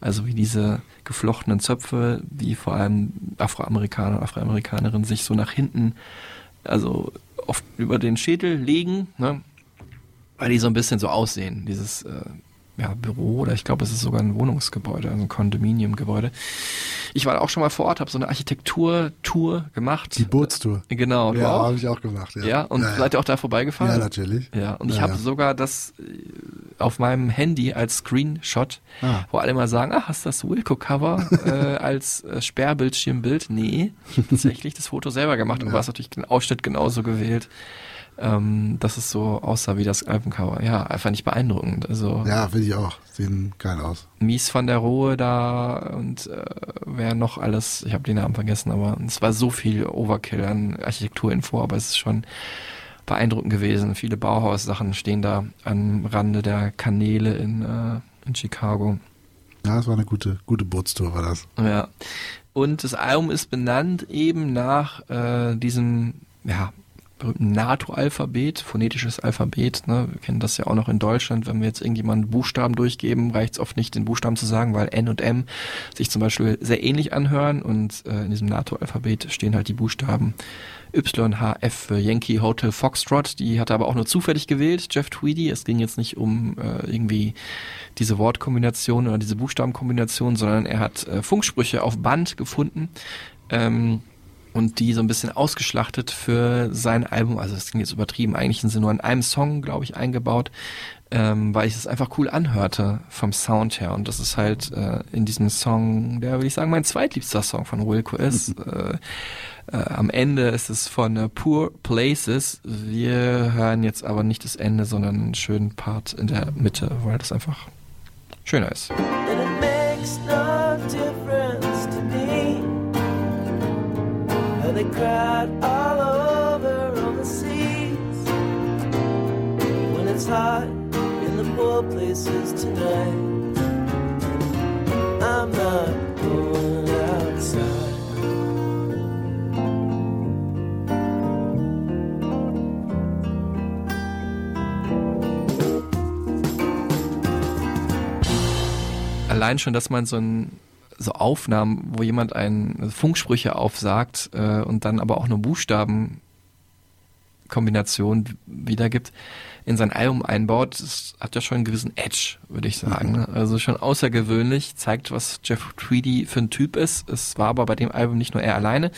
Also wie diese geflochtenen Zöpfe, die vor allem Afroamerikaner und Afroamerikanerinnen sich so nach hinten, also oft über den Schädel legen, ne? weil die so ein bisschen so aussehen. Dieses äh, ja, Büro oder ich glaube, es ist sogar ein Wohnungsgebäude, also ein Kondominiumgebäude. Ich war auch schon mal vor Ort, habe so eine Architekturtour gemacht. Die Bootstour. Genau, Ja, habe ich auch gemacht. Ja, Ja, und ja, seid ihr auch da vorbeigefahren? Ja, natürlich. Ja, und ich Ja, habe ja. sogar das äh, auf meinem Handy als Screenshot, Ah. wo alle mal sagen, ah, hast du das Wilco-Cover äh, als äh, Sperrbildschirmbild? Nee, ich habe tatsächlich das Foto selber gemacht und war es natürlich den Ausschnitt genauso gewählt, ähm, dass es so aussah wie das Albencover. Ja, einfach nicht beeindruckend. Also Ja, finde ich auch. Sehen geil aus. Mies van der Rohe da und äh, wer noch alles, ich habe den Namen vergessen, aber es war so viel Overkill an Architekturinfo, aber es ist schon beeindruckend gewesen. Viele Bauhaus-Sachen stehen da am Rande der Kanäle in, äh, in Chicago. Ja, das war eine gute, gute Bootstour, war das. Ja. Und das Album ist benannt eben nach äh, diesem, ja, berühmten NATO-Alphabet, phonetisches Alphabet. Ne? Wir kennen das ja auch noch in Deutschland. Wenn wir jetzt irgendjemanden Buchstaben durchgeben, reicht es oft nicht, den Buchstaben zu sagen, weil N und M sich zum Beispiel sehr ähnlich anhören. Und äh, in diesem NATO-Alphabet stehen halt die Buchstaben YHF für Yankee Hotel Foxtrot. Die hat er aber auch nur zufällig gewählt, Jeff Tweedy. Es ging jetzt nicht um äh, irgendwie diese Wortkombination oder diese Buchstabenkombination, sondern er hat äh, Funksprüche auf Band gefunden. Ähm, und die so ein bisschen ausgeschlachtet für sein Album. Also das klingt jetzt übertrieben. Eigentlich sind sie nur in einem Song, glaube ich, eingebaut, ähm, weil ich es einfach cool anhörte vom Sound her. Und das ist halt äh, in diesem Song, der würde ich sagen, mein zweitliebster Song von Wilco ist. äh, äh, am Ende ist es von äh, Poor Places. Wir hören jetzt aber nicht das Ende, sondern einen schönen Part in der Mitte, weil das einfach schöner ist. They cried all over on the seas when it's hot in the poor places tonight. I'm not going outside. allein schon, dass man so ein so Aufnahmen, wo jemand ein Funksprüche aufsagt äh, und dann aber auch eine Buchstabenkombination wiedergibt, in sein Album einbaut, das hat ja schon einen gewissen Edge, würde ich sagen. ne? Also schon außergewöhnlich, zeigt, was Jeff Tweedy für ein Typ ist. Es war aber bei dem Album nicht nur er alleine.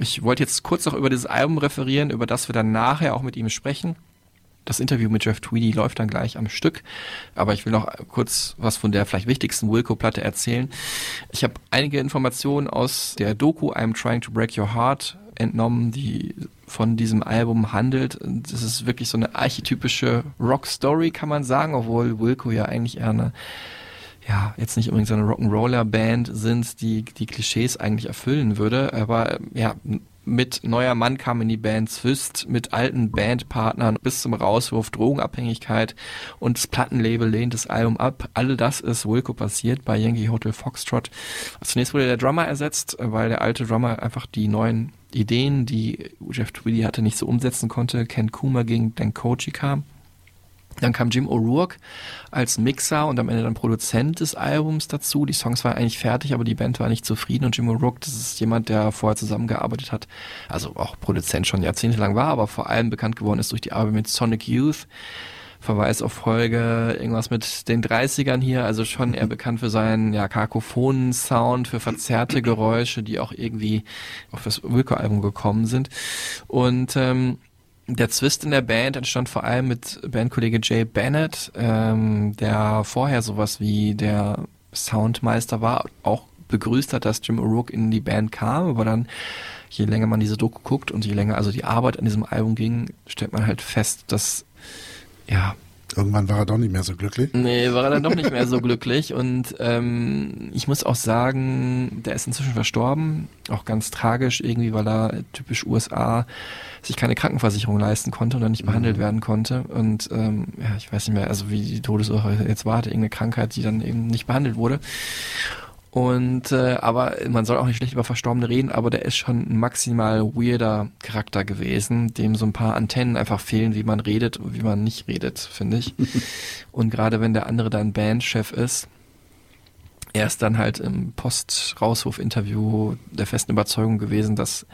Ich wollte jetzt kurz noch über dieses Album referieren, über das wir dann nachher auch mit ihm sprechen. Das Interview mit Jeff Tweedy läuft dann gleich am Stück, aber ich will noch kurz was von der vielleicht wichtigsten Wilco-Platte erzählen. Ich habe einige Informationen aus der Doku I'm Trying to Break Your Heart entnommen, die von diesem Album handelt. Das ist wirklich so eine archetypische Rock-Story, kann man sagen, obwohl Wilco ja eigentlich eher eine ja, jetzt nicht unbedingt so eine Rock'n'Roller-Band sind, die die Klischees eigentlich erfüllen würde, aber ja, mit neuer Mann kam in die Band Zwist, mit alten Bandpartnern bis zum Rauswurf Drogenabhängigkeit und das Plattenlabel lehnt das Album ab. All das ist Wilco passiert bei Yankee Hotel Foxtrot. Zunächst wurde der Drummer ersetzt, weil der alte Drummer einfach die neuen Ideen, die Jeff Tweedy hatte, nicht so umsetzen konnte. Ken Kuma ging, Dan Kochi kam. Dann kam Jim O'Rourke als Mixer und am Ende dann Produzent des Albums dazu. Die Songs waren eigentlich fertig, aber die Band war nicht zufrieden und Jim O'Rourke, das ist jemand, der vorher zusammengearbeitet hat, also auch Produzent schon jahrzehntelang war, aber vor allem bekannt geworden ist durch die Arbeit mit Sonic Youth. Verweis auf Folge, irgendwas mit den 30ern hier, also schon eher bekannt für seinen ja, kakophonen Sound, für verzerrte Geräusche, die auch irgendwie auf das Wilco-Album gekommen sind. Und ähm, der Zwist in der Band entstand vor allem mit Bandkollege Jay Bennett, ähm, der vorher sowas wie der Soundmeister war, auch begrüßt hat, dass Jim O'Rourke in die Band kam, aber dann, je länger man diese Doku guckt und je länger also die Arbeit an diesem Album ging, stellt man halt fest, dass ja, Irgendwann war er doch nicht mehr so glücklich. Nee, war er dann doch nicht mehr so glücklich. Und ähm, ich muss auch sagen, der ist inzwischen verstorben. Auch ganz tragisch irgendwie, weil er typisch USA sich keine Krankenversicherung leisten konnte und dann nicht behandelt werden konnte. Und ähm, ja, ich weiß nicht mehr, also wie die Todesursache jetzt war, hatte irgendeine Krankheit, die dann eben nicht behandelt wurde. Und äh, aber man soll auch nicht schlecht über Verstorbene reden, aber der ist schon ein maximal weirder Charakter gewesen, dem so ein paar Antennen einfach fehlen, wie man redet und wie man nicht redet, finde ich. und gerade wenn der andere dann Bandchef ist, er ist dann halt im Post-Rauswurf-Interview der festen Überzeugung gewesen, dass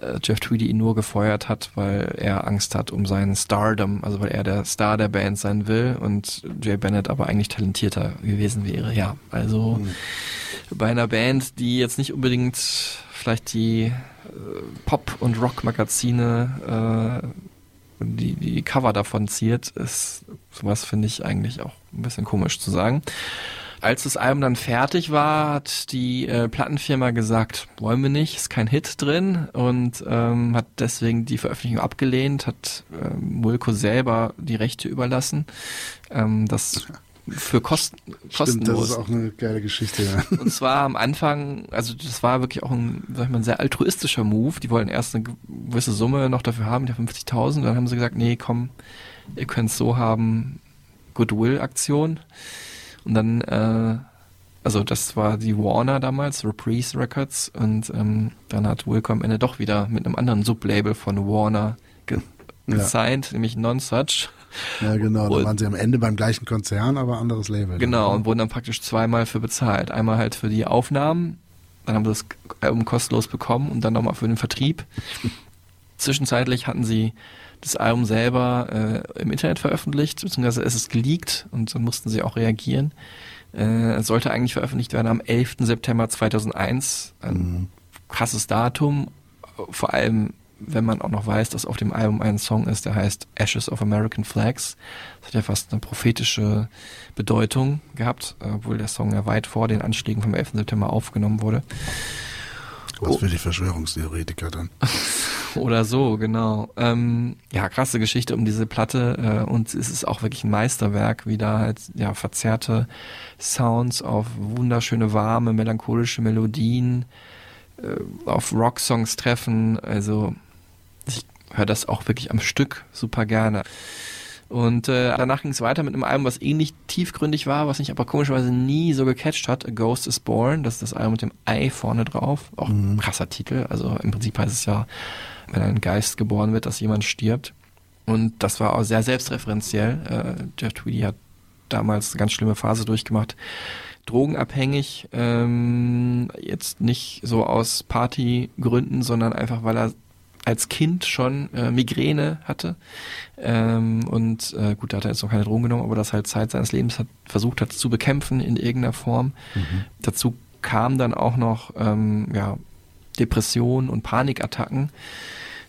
äh, Jeff Tweedy ihn nur gefeuert hat, weil er Angst hat um seinen Stardom, also weil er der Star der Band sein will und Jay Bennett aber eigentlich talentierter gewesen wäre. Ja, also bei einer Band, die jetzt nicht unbedingt vielleicht die äh, Pop- und Rock-Magazine äh, die, die Cover davon ziert, ist sowas finde ich eigentlich auch ein bisschen komisch zu sagen. Als das Album dann fertig war, hat die äh, Plattenfirma gesagt, wollen wir nicht, ist kein Hit drin und ähm, hat deswegen die Veröffentlichung abgelehnt, hat ähm, Wilco selber die Rechte überlassen. Ähm, das für Kosten, Stimmt, das kostenlos. ist auch eine geile Geschichte, ja. Und zwar am Anfang, also das war wirklich auch ein, sag ich mal, ein sehr altruistischer Move. Die wollten erst eine gewisse Summe noch dafür haben, die 50.000. Dann haben sie gesagt, nee, komm, ihr könnt es so haben, Goodwill-Aktion. Und dann äh, also das war die Warner damals, Reprise Records, und ähm, dann hat Wilco am Ende doch wieder mit einem anderen Sublabel von Warner ge Ja. gesigned, nämlich Non-Such. Ja, genau. Da waren sie am Ende beim gleichen Konzern, aber anderes Label. Genau, und wurden dann praktisch zweimal für bezahlt. Einmal halt für die Aufnahmen, dann haben sie das Album kostenlos bekommen und dann nochmal für den Vertrieb. Zwischenzeitlich hatten sie das Album selber äh, im Internet veröffentlicht, beziehungsweise es ist geleakt und dann mussten sie auch reagieren. Äh, es sollte eigentlich veröffentlicht werden am 11. September 2001. Ein krasses Datum, vor allem wenn man auch noch weiß, dass auf dem Album ein Song ist, der heißt Ashes of American Flags. Das hat ja fast eine prophetische Bedeutung gehabt, obwohl der Song ja weit vor den Anschlägen vom 11. September aufgenommen wurde. Was für die Verschwörungstheoretiker dann. Oder so, genau. Ähm, ja, krasse Geschichte um diese Platte äh, und es ist auch wirklich ein Meisterwerk, wie da halt ja verzerrte Sounds auf wunderschöne, warme, melancholische Melodien äh, auf Rocksongs treffen. Also ich höre das auch wirklich am Stück super gerne. Und äh, danach ging es weiter mit einem Album, was ähnlich tiefgründig war, was mich aber komischerweise nie so gecatcht hat. A Ghost is Born, das ist das Album mit dem Ei vorne drauf. Auch ein krasser Titel. Also im Prinzip heißt es ja, wenn ein Geist geboren wird, dass jemand stirbt. Und das war auch sehr selbstreferenziell. Äh, Jeff Tweedy hat damals eine ganz schlimme Phase durchgemacht. Drogenabhängig, ähm, jetzt nicht so aus Partygründen, sondern einfach, weil er als Kind schon äh, Migräne hatte. Ähm, und äh, gut, da hat er jetzt noch keine Drogen genommen, aber das halt Zeit seines Lebens hat versucht hat zu bekämpfen in irgendeiner Form. Dazu kam dann auch noch ähm, ja, Depressionen und Panikattacken.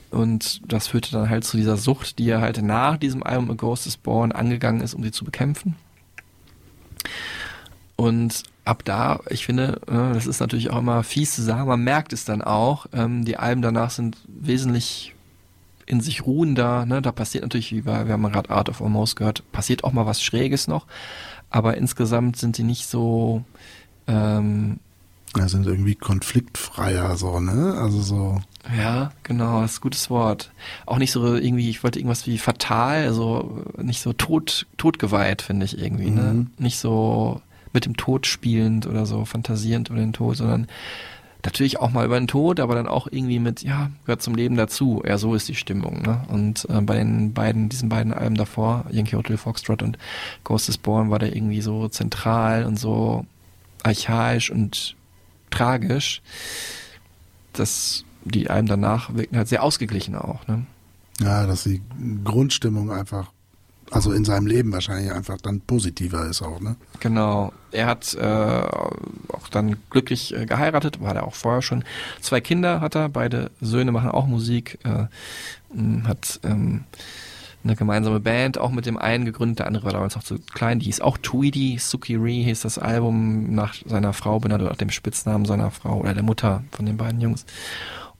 Und das führte dann halt zu dieser Sucht, die er halt nach diesem Album A Ghost is Born angegangen ist, um sie zu bekämpfen. Und ab da, ich finde, äh, das ist natürlich auch immer fies zu sagen, man merkt es dann auch, ähm, die Alben danach sind wesentlich in sich ruhender, ne? da passiert natürlich, wie bei, wir haben gerade Art of Almost gehört, passiert auch mal was Schräges noch, aber insgesamt sind die nicht so, ähm, Ja, sind irgendwie konfliktfreier, so, ne? Also so. Ja, genau, das ist ein gutes Wort. Auch nicht so irgendwie, ich wollte irgendwas wie fatal, also nicht so tot, totgeweiht, finde ich irgendwie, ne? Nicht so mit dem Tod spielend oder so fantasierend über den Tod, sondern natürlich auch mal über den Tod, aber dann auch irgendwie mit, ja, gehört zum Leben dazu. Ja, so ist die Stimmung, ne? Und äh, bei den beiden, diesen beiden Alben davor, Yankee Hotel Foxtrot und Ghost is Born, war der irgendwie so zentral und so archaisch und tragisch, dass die Alben danach wirken halt sehr ausgeglichen auch, ne? Ja, dass die Grundstimmung einfach, also in seinem Leben wahrscheinlich einfach dann positiver ist auch, ne? Genau. Er hat äh, auch dann glücklich äh, geheiratet, war er auch vorher schon. Zwei Kinder hat er, beide Söhne machen auch Musik, äh, hat ähm, eine gemeinsame Band auch mit dem einen gegründet, der andere war damals noch zu klein, die hieß auch Tweedy, Sukiri hieß das Album nach seiner Frau, benannt oder nach dem Spitznamen seiner Frau oder der Mutter von den beiden Jungs.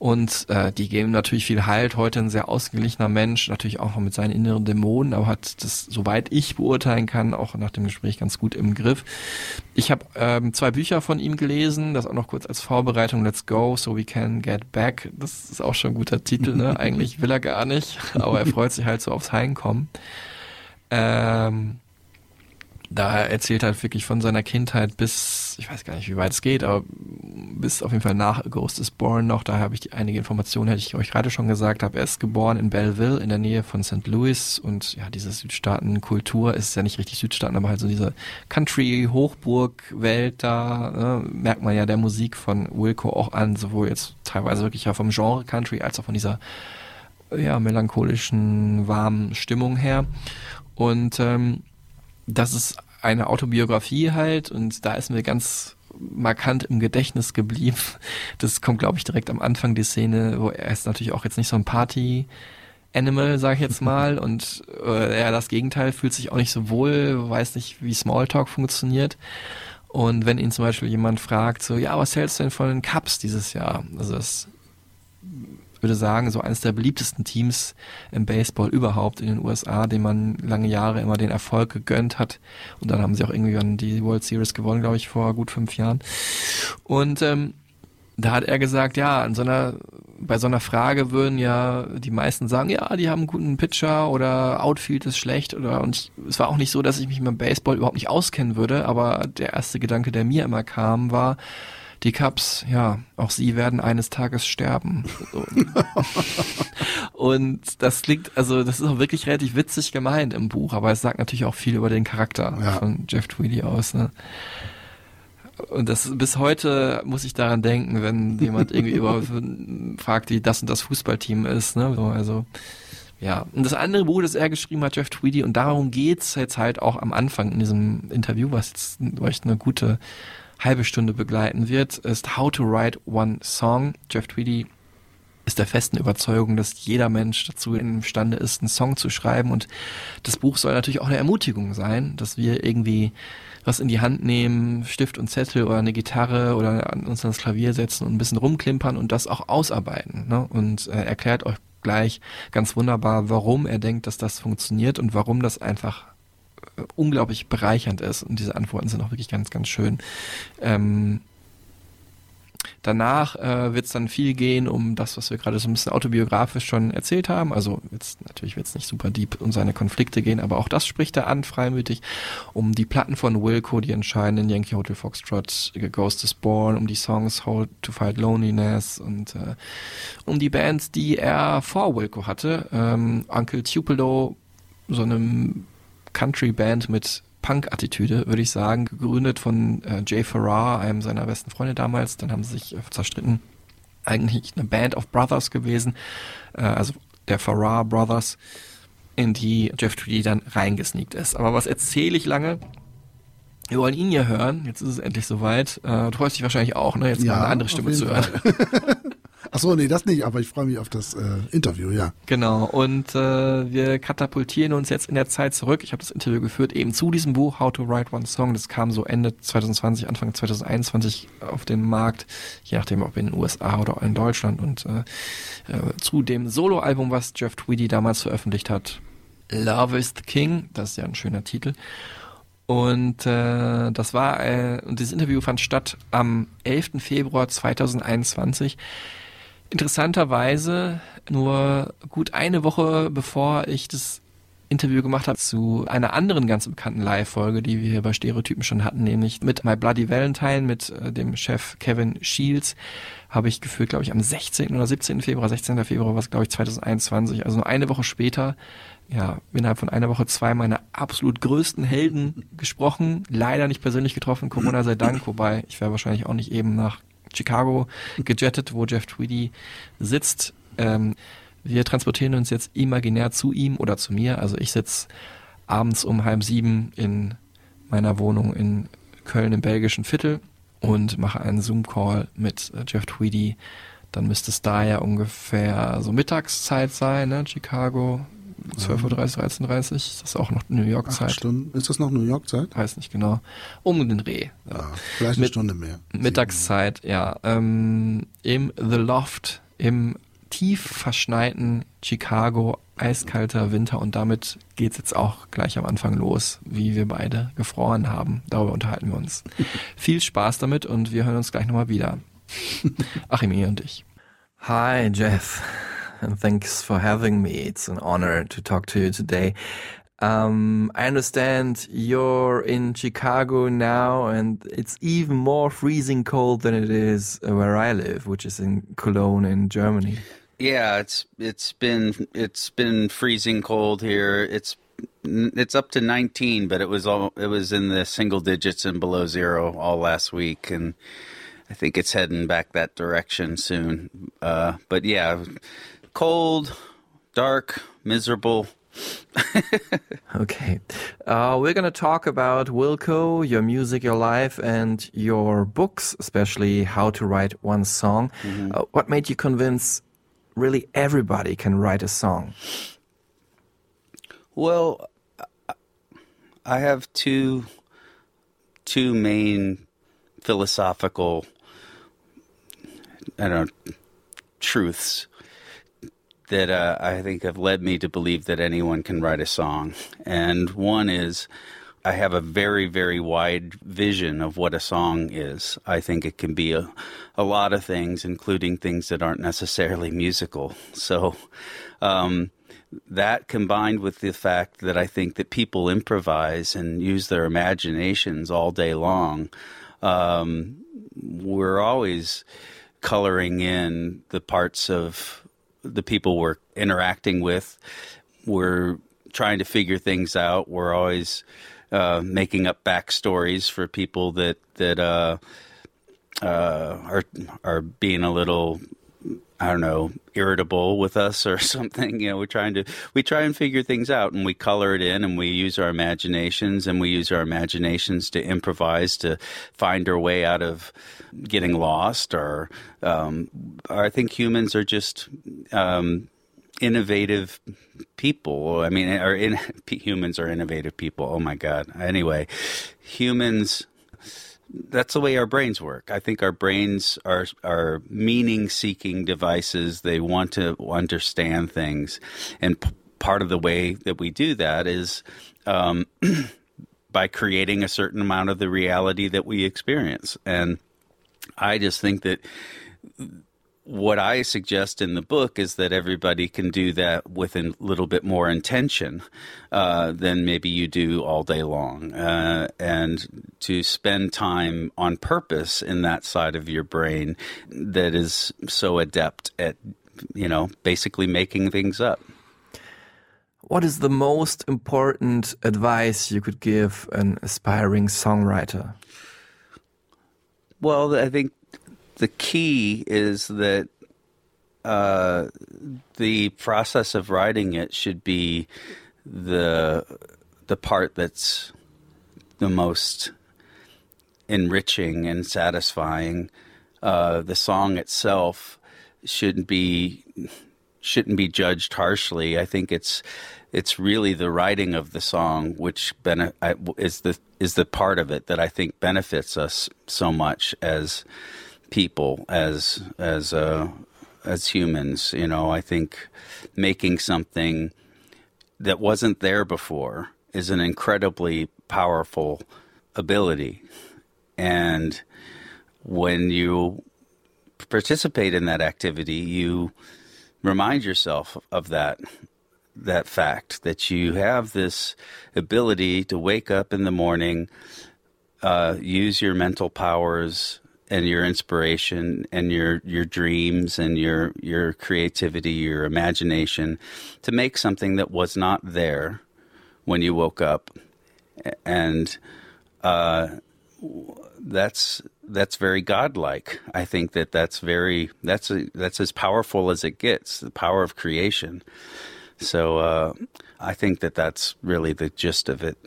Und äh, die geben natürlich viel Halt. Heute ein sehr ausgeglichener Mensch, natürlich auch mit seinen inneren Dämonen, aber hat das, soweit ich beurteilen kann, auch nach dem Gespräch ganz gut im Griff. Ich habe ähm, zwei Bücher von ihm gelesen, das auch noch kurz als Vorbereitung. Let's Go, So We Can Get Back. Das ist auch schon ein guter Titel, ne? Eigentlich will er gar nicht, aber er freut sich halt so aufs Heimkommen. Ähm, da erzählt halt wirklich von seiner Kindheit bis, ich weiß gar nicht, wie weit es geht, aber bis auf jeden Fall nach Ghost is Born noch. Daher habe ich einige Informationen, hätte ich euch gerade schon gesagt habe. Er ist geboren in Belleville in der Nähe von St. Louis und ja, diese Südstaaten-Kultur ist ja nicht richtig Südstaaten, aber halt so diese Country-Hochburg-Welt da, ne, merkt man ja der Musik von Wilco auch an, sowohl jetzt teilweise wirklich ja vom Genre Country als auch von dieser ja, melancholischen, warmen Stimmung her. Und ähm, das ist eine Autobiografie halt und da ist mir ganz markant im Gedächtnis geblieben. Das kommt, glaube ich, direkt am Anfang die Szene, wo er ist natürlich auch jetzt nicht so ein Party Animal, sage ich jetzt mal, und äh, er das Gegenteil fühlt sich auch nicht so wohl, weiß nicht, wie Smalltalk funktioniert. Und wenn ihn zum Beispiel jemand fragt, so, ja, was hältst du denn von den Cups dieses Jahr? Also das würde sagen, so eines der beliebtesten Teams im Baseball überhaupt in den USA, dem man lange Jahre immer den Erfolg gegönnt hat. Und dann haben sie auch irgendwie die World Series gewonnen, glaube ich, vor gut fünf Jahren. Und ähm, da hat er gesagt, ja, an so einer, bei so einer Frage würden ja die meisten sagen, ja, die haben einen guten Pitcher oder Outfield ist schlecht oder und ich, es war auch nicht so, dass ich mich mit Baseball überhaupt nicht auskennen würde, aber der erste Gedanke, der mir immer kam, war, die Cubs, ja, auch sie werden eines Tages sterben. Und das klingt, also das ist auch wirklich relativ witzig gemeint im Buch, aber es sagt natürlich auch viel über den Charakter Ja. von Jeff Tweedy aus. Ne? Und das bis heute muss ich daran denken, wenn jemand irgendwie über fragt, wie das und das Fußballteam ist. Ne? So, also ja. Und das andere Buch, das er geschrieben hat, Jeff Tweedy, und darum geht's jetzt halt auch am Anfang in diesem Interview, was jetzt euch eine gute halbe Stunde begleiten wird, ist How to Write One Song. Jeff Tweedy ist der festen Überzeugung, dass jeder Mensch dazu imstande ist, einen Song zu schreiben. Und das Buch soll natürlich auch eine Ermutigung sein, dass wir irgendwie was in die Hand nehmen, Stift und Zettel oder eine Gitarre oder uns ans Klavier setzen und ein bisschen rumklimpern und das auch ausarbeiten. Ne? Und äh, erklärt euch gleich ganz wunderbar, warum er denkt, dass das funktioniert und warum das einfach unglaublich bereichernd ist. Und diese Antworten sind auch wirklich ganz, ganz schön. Ähm, Danach äh, wird es dann viel gehen um das, was wir gerade so ein bisschen autobiografisch schon erzählt haben. Also jetzt natürlich wird es nicht super deep um seine Konflikte gehen, aber auch das spricht er an, freimütig, um die Platten von Wilco, die entscheidenden Yankee Hotel Foxtrot, Ghost is Born, um die Songs How to Fight Loneliness und äh, um die Bands, die er vor Wilco hatte. Ähm, Uncle Tupelo, so einem Country-Band mit Punk-Attitüde, würde ich sagen, gegründet von äh, Jay Farrar, einem seiner besten Freunde damals. Dann haben sie sich äh, zerstritten. Eigentlich eine Band of Brothers gewesen, äh, also der Farrar Brothers, in die Jeff Tweedy dann reingesneakt ist. Aber was erzähle ich lange? Wir wollen ihn ja hören. Jetzt ist es endlich soweit. Äh, du freust dich wahrscheinlich auch, ne? Jetzt mal eine andere Stimme zu hören. Fall. Ach so, nee, das nicht, aber ich freue mich auf das äh, Interview, ja. Genau, und äh, wir katapultieren uns jetzt in der Zeit zurück. Ich habe das Interview geführt eben zu diesem Buch How to Write One Song. Das kam so Ende 2020, Anfang 2021 auf den Markt, je nachdem ob in den USA oder in Deutschland. Und äh, äh, zu dem Soloalbum, was Jeff Tweedy damals veröffentlicht hat, Love is the King, das ist ja ein schöner Titel. Und äh, das war, äh, und dieses Interview fand statt am 11. Februar 2021 interessanterweise nur gut eine Woche bevor ich das Interview gemacht habe zu einer anderen ganz bekannten Live-Folge, die wir hier bei Stereotypen schon hatten, nämlich mit My Bloody Valentine, mit äh, dem Chef Kevin Shields, habe ich geführt, glaube ich, am 16. oder 17. Februar, 16. Februar war es, glaube ich, 2021, also nur eine Woche später, ja, innerhalb von einer Woche zwei meiner absolut größten Helden gesprochen, leider nicht persönlich getroffen, Corona sei Dank, wobei ich wäre wahrscheinlich auch nicht eben nach Chicago gejettet, wo Jeff Tweedy sitzt. Ähm, wir transportieren uns jetzt imaginär zu ihm oder zu mir. Also ich sitze abends um halb sieben in meiner Wohnung in Köln im belgischen Viertel und mache einen Zoom-Call mit äh, Jeff Tweedy. Dann müsste es da ja ungefähr so Mittagszeit sein, ne? Chicago, 12.30 Uhr, 13.30 Uhr. Das ist auch noch New Acht York-Zeit. Stunden. Ist das noch New York-Zeit? Weiß nicht genau. Um den Dreh. Ja. Ja, vielleicht eine Mit- Stunde mehr. Mittagszeit, ja. Ähm, Im The Loft, im tief verschneiten Chicago, eiskalter Winter und damit geht's jetzt auch gleich am Anfang los, wie wir beide gefroren haben. Darüber unterhalten wir uns. Viel Spaß damit und wir hören uns gleich nochmal wieder. Achim, ihr und ich. Hi, Jeff. And thanks for having me. It's an honor to talk to you today. Um, I understand you're in Chicago now, and it's even more freezing cold than it is where I live, which is in Cologne in Germany. Yeah, it's it's been it's been freezing cold here. It's it's up to 19, but it was all it was in the single digits and below zero all last week, and I think it's heading back that direction soon. Uh, but yeah, cold, dark, miserable. Okay. Uh, we're going to talk about Wilco, your music, your life, and your books, especially How to Write One Song. Uh, what made you convince really everybody can write a song? Well, I- I have two two main philosophical I don't know truths that uh, I think have led me to believe that anyone can write a song. And one is I have a very, very wide vision of what a song is. I think it can be a, a lot of things, including things that aren't necessarily musical. So, um, that combined with the fact that I think that people improvise and use their imaginations all day long, um, we're always coloring in the parts of the people we're interacting with. We're trying to figure things out. We're always uh, making up backstories for people that that uh, uh, are are being a little I don't know, irritable with us or something. You know, we're trying to we try and figure things out, and we color it in, and we use our imaginations, and we use our imaginations to improvise to find our way out of getting lost. Or, um, I think humans are just um, innovative people. I mean, or in, humans are innovative people. Oh my God. Anyway, humans that's the way our brains work. I think our brains are are meaning seeking devices. They want to understand things, and p- part of the way that we do that is um, by creating a certain amount of the reality that we experience. And I just think that what I suggest in the book is that everybody can do that with a little bit more intention uh, than maybe you do all day long, uh, and to spend time on purpose in that side of your brain that is so adept at, you know, basically making things up. What is the most important advice you could give an aspiring songwriter? Well, I think the key is that uh, the process of writing it should be the the part that's the most enriching and satisfying. Uh, the song itself shouldn't be shouldn't be judged harshly. I think it's it's really the writing of the song which bene- is the is the part of it that I think benefits us so much as people as as uh, as humans. You know, I think making something that wasn't there before is an incredibly powerful ability, and when you participate in that activity, you remind yourself of that that fact that you have this ability to wake up in the morning, uh, use your mental powers and your inspiration and your your dreams and your your creativity, your imagination to make something that was not there when you woke up, and uh, that's that's very godlike. I think that that's very that's a, that's as powerful as it gets. The power of creation. So uh, I think that that's really the gist of it.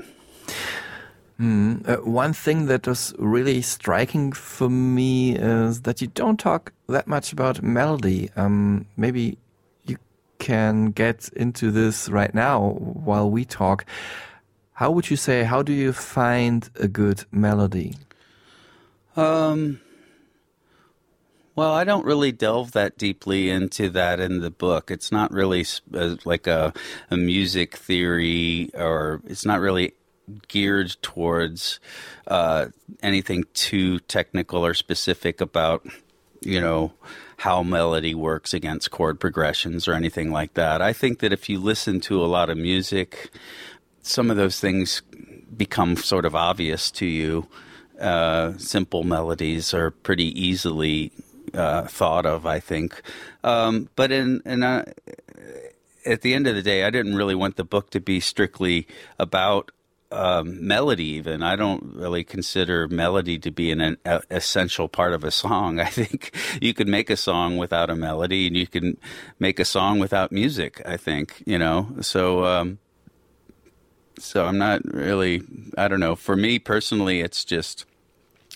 Mm. Uh, one thing that was really striking for me is that you don't talk that much about melody. Um, maybe you can get into this right now while we talk. How would you say? How do you find a good melody? Um. Well, I don't really delve that deeply into that in the book. It's not really uh, like a, a music theory, or it's not really geared towards uh, anything too technical or specific about, you know, how melody works against chord progressions or anything like that. I think that if you listen to a lot of music, some of those things become sort of obvious to you. Uh, simple melodies are pretty easily uh, thought of, I think. Um, but in, uh, at the end of the day, I didn't really want the book to be strictly about um, melody. Even I don't really consider melody to be an, an essential part of a song. I think you could make a song without a melody, and you can make a song without music. I think you know. So um, so I'm not really. I don't know. For me personally, it's just.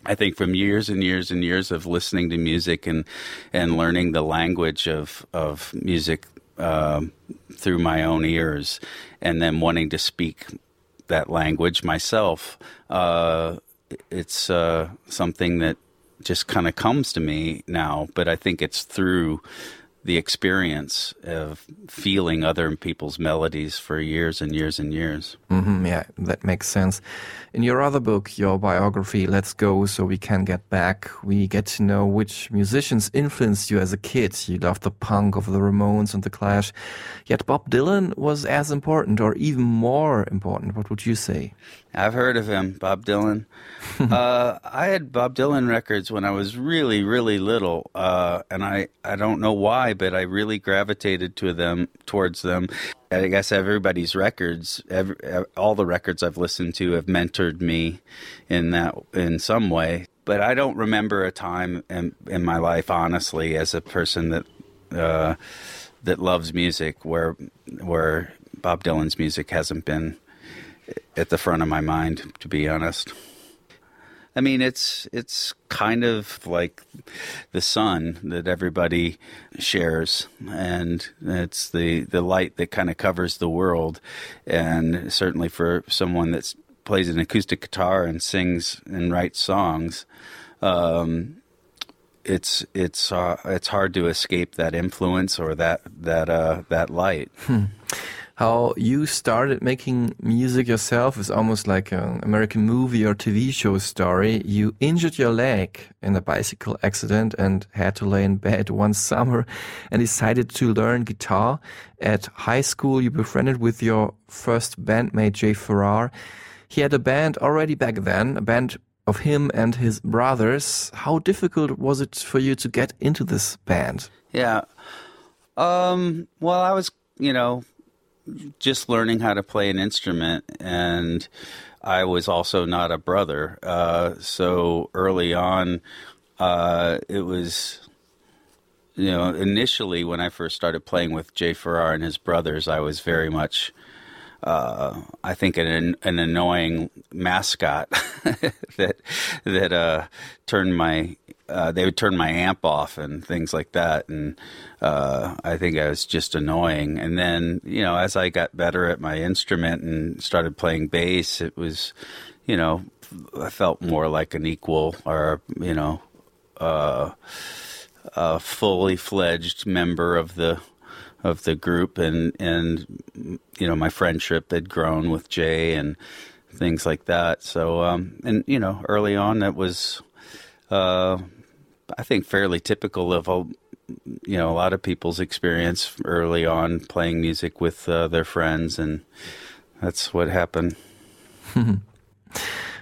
I think from years and years and years of listening to music and and learning the language of of music um, through my own ears, and then wanting to speak that language myself, uh, it's uh, something that just kind of comes to me now. But I think it's through the experience of feeling other people's melodies for years and years and years. hmm yeah, that makes sense. In your other book, your biography, Let's Go So We Can Get Back, we get to know which musicians influenced you as a kid. You loved the punk of the Ramones and the Clash. Yet Bob Dylan was as important or even more important. What would you say? I've heard of him, Bob Dylan. uh, I had Bob Dylan records when I was really, really little, uh, and I, I don't know why, but I really gravitated to them towards them. I guess everybody's records, every, all the records I've listened to, have mentored me in that in some way. But I don't remember a time in, in my life, honestly, as a person that uh, that loves music, where where Bob Dylan's music hasn't been at the front of my mind, to be honest. I mean, it's it's kind of like the sun that everybody shares, and it's the the light that kind of covers the world. And certainly for someone that plays an acoustic guitar and sings and writes songs, um, it's it's uh, it's hard to escape that influence or that that uh, that light. How you started making music yourself is almost like an American movie or TV show story. You injured your leg in a bicycle accident and had to lay in bed one summer and decided to learn guitar. At high school, you befriended with your first bandmate, Jay Farrar. He had a band already back then, a band of him and his brothers. How difficult was it for you to get into this band? Yeah. Um, well, I was, you know, just learning how to play an instrument, and I was also not a brother. Uh, so early on, uh, it was, you know, initially when I first started playing with Jay Farrar and his brothers, I was very much. Uh, I think an an annoying mascot that that uh, turned my uh, they would turn my amp off and things like that, and uh, I think I was just annoying. And then you know, as I got better at my instrument and started playing bass, it was, you know, I felt more like an equal or you know, uh, a fully fledged member of the of the group, and and you know, my friendship had grown with Jay and things like that. So, um, and you know, early on, that was. Uh, I think fairly typical of a you know a lot of people's experience early on playing music with uh, their friends, and that's what happened.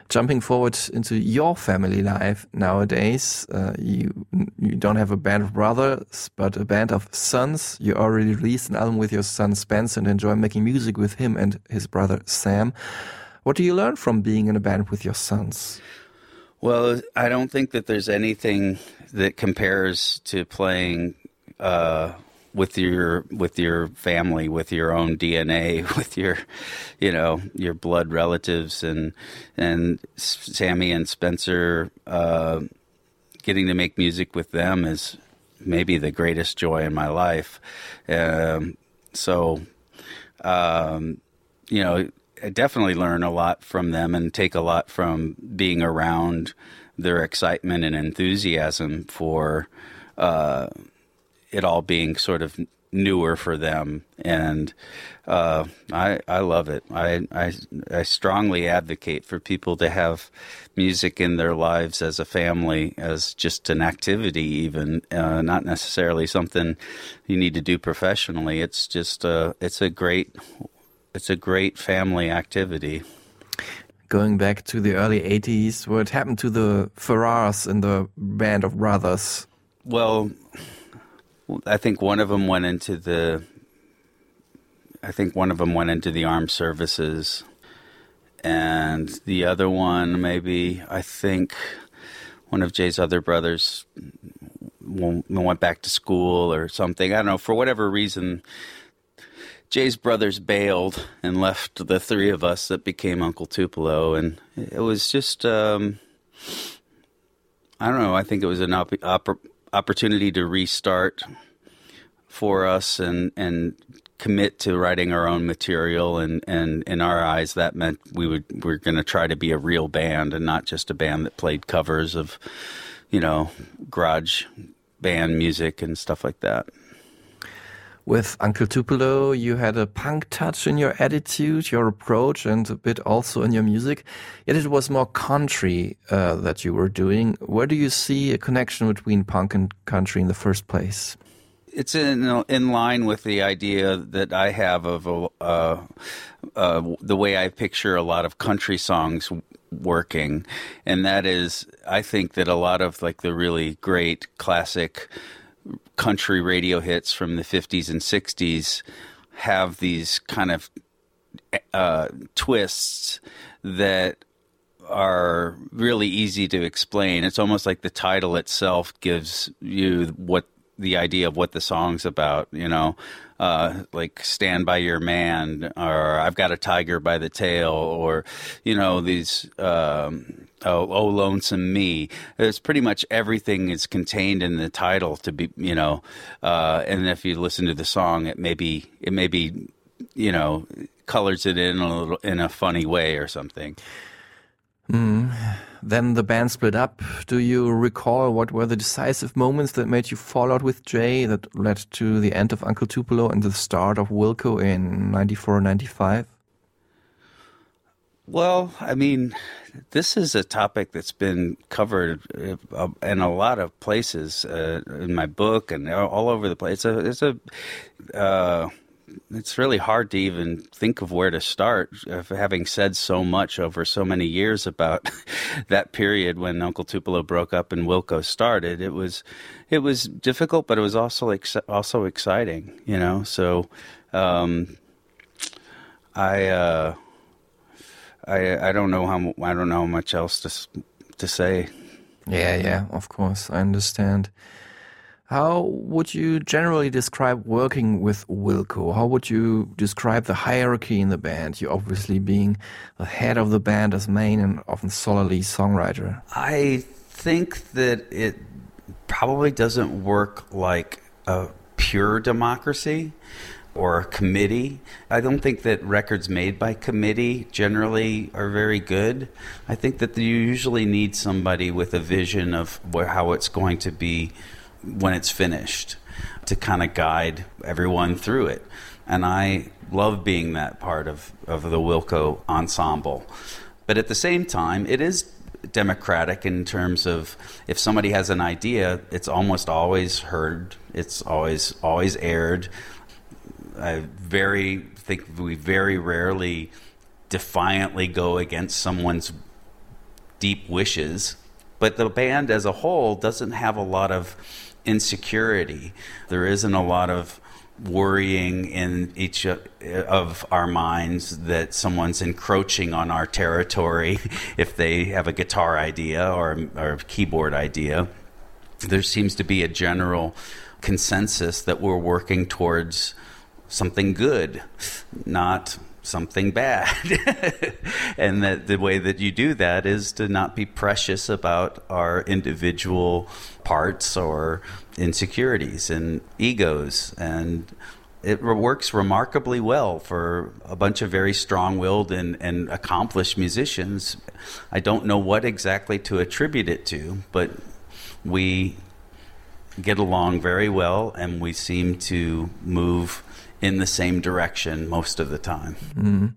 Jumping forward into your family life nowadays, uh, you you don't have a band of brothers, but a band of sons. You already released an album with your son Spence and enjoy making music with him and his brother Sam. What do you learn from being in a band with your sons? Well, I don't think that there's anything that compares to playing uh, with your with your family, with your own DNA, with your you know your blood relatives, and and Sammy and Spencer uh, getting to make music with them is maybe the greatest joy in my life. Um, so, um, you know. I definitely learn a lot from them and take a lot from being around their excitement and enthusiasm for uh, it all being sort of newer for them, and uh, I I love it. I, I I strongly advocate for people to have music in their lives as a family, as just an activity, even uh, not necessarily something you need to do professionally. It's just a it's a great it's a great family activity. Going back to the early 80s, what happened to the Ferrars in the band of brothers? Well, I think one of them went into the. I think one of them went into the armed services, and the other one maybe I think one of Jay's other brothers went back to school or something. I don't know for whatever reason. Jay's brothers bailed and left the three of us that became Uncle Tupelo, and it was just. Um, I don't know. I think it was an op- op- opportunity to restart for us and and commit to writing our own material and and in our eyes that meant we would we are going to try to be a real band and not just a band that played covers of you know garage band music and stuff like that With Uncle Tupelo, you had a punk touch in your attitude, your approach, and a bit also in your music. Yet it was more country uh, that you were doing. Where do you see a connection between punk and country in the first place? it's in in line with the idea that I have of a, uh, uh, the way I picture a lot of country songs working, and that is, I think that a lot of like the really great classic country radio hits from the '50s and '60s have these kind of uh, twists that are really easy to explain. It's almost like the title itself gives you what the idea of what the song's about, you know, uh, like "Stand by Your Man" or "I've Got a Tiger by the Tail" or you know these. Um, oh, oh, lonesome me! It's pretty much everything is contained in the title to be, you know, uh, and if you listen to the song, it may be, it may be, you know, colors it in a little in a funny way or something. Mm. Then the band split up. Do you recall what were the decisive moments that made you fall out with Jay that led to the end of Uncle Tupelo and the start of Wilco in 94 95? Well, I mean, this is a topic that's been covered uh, in a lot of places uh, in my book and all over the place. It's a, it's a, uh, it's really hard to even think of where to start, having said so much over so many years about that period when Uncle Tupelo broke up and Wilco started. It was, it was difficult, but it was also ex- also exciting, you know. So, um, I, uh, I, I don't know how I don't know much else to to say. Yeah, yeah, of course, I understand. How would you generally describe working with Wilco? How would you describe the hierarchy in the band? You obviously being the head of the band as main and often solely songwriter. I think that it probably doesn't work like a pure democracy or a committee. I don't think that records made by committee generally are very good. I think that you usually need somebody with a vision of how it's going to be when it's finished to kind of guide everyone through it. And I love being that part of, of the Wilco ensemble. But at the same time, it is democratic in terms of if somebody has an idea, it's almost always heard, it's always always aired. I very think we very rarely defiantly go against someone's deep wishes. But the band as a whole doesn't have a lot of insecurity. There isn't a lot of worrying in each uh, of our minds that someone's encroaching on our territory if they have a guitar idea or, or a keyboard idea. There seems to be a general consensus that we're working towards something good, not something bad. and that the way that you do that is to not be precious about our individual parts or insecurities and egos and it works remarkably well for a bunch of very strong-willed and, and accomplished musicians. I don't know what exactly to attribute it to, but we get along very well and we seem to move in the same direction most of the time. Mm.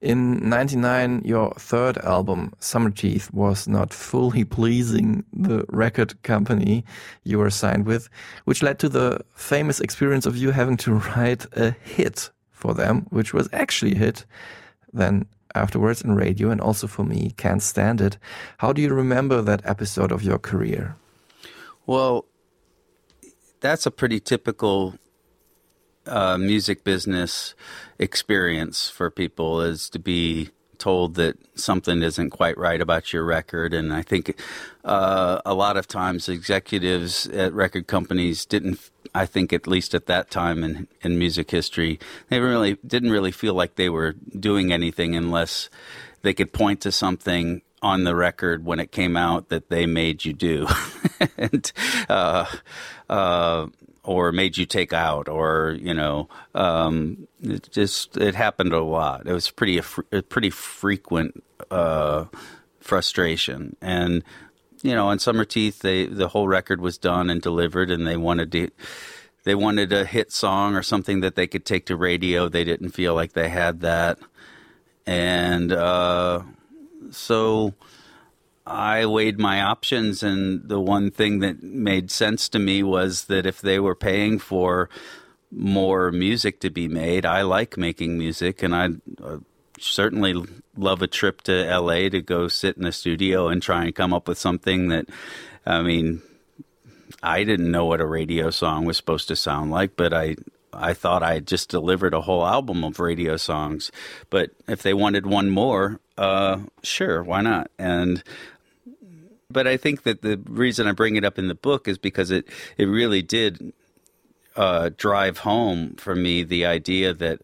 In 99, your third album, Summer Teeth, was not fully pleasing the record company you were signed with, which led to the famous experience of you having to write a hit for them, which was actually a hit. Then afterwards in radio and also for me, Can't Stand It. How do you remember that episode of your career? Well, that's a pretty typical uh, music business experience for people is to be told that something isn't quite right about your record. And I think uh, a lot of times executives at record companies didn't. I think at least at that time in, in music history, they really didn't really feel like they were doing anything unless they could point to something on the record when it came out that they made you do. and uh, uh, or made you take out, or you know, um, it just it happened a lot. It was pretty a, pretty frequent uh, frustration, and you know, on Summer Teeth, they the whole record was done and delivered, and they wanted to they wanted a hit song or something that they could take to radio. They didn't feel like they had that, and uh, so I weighed my options, and the one thing that made sense to me was that if they were paying for more music to be made, I like making music, and I uh, certainly love a trip to LA to go sit in a studio and try and come up with something that, I mean, I didn't know what a radio song was supposed to sound like, but I I thought I had just delivered a whole album of radio songs. But if they wanted one more, uh, sure, why not? And but I think that the reason I bring it up in the book is because it it really did uh, drive home for me the idea that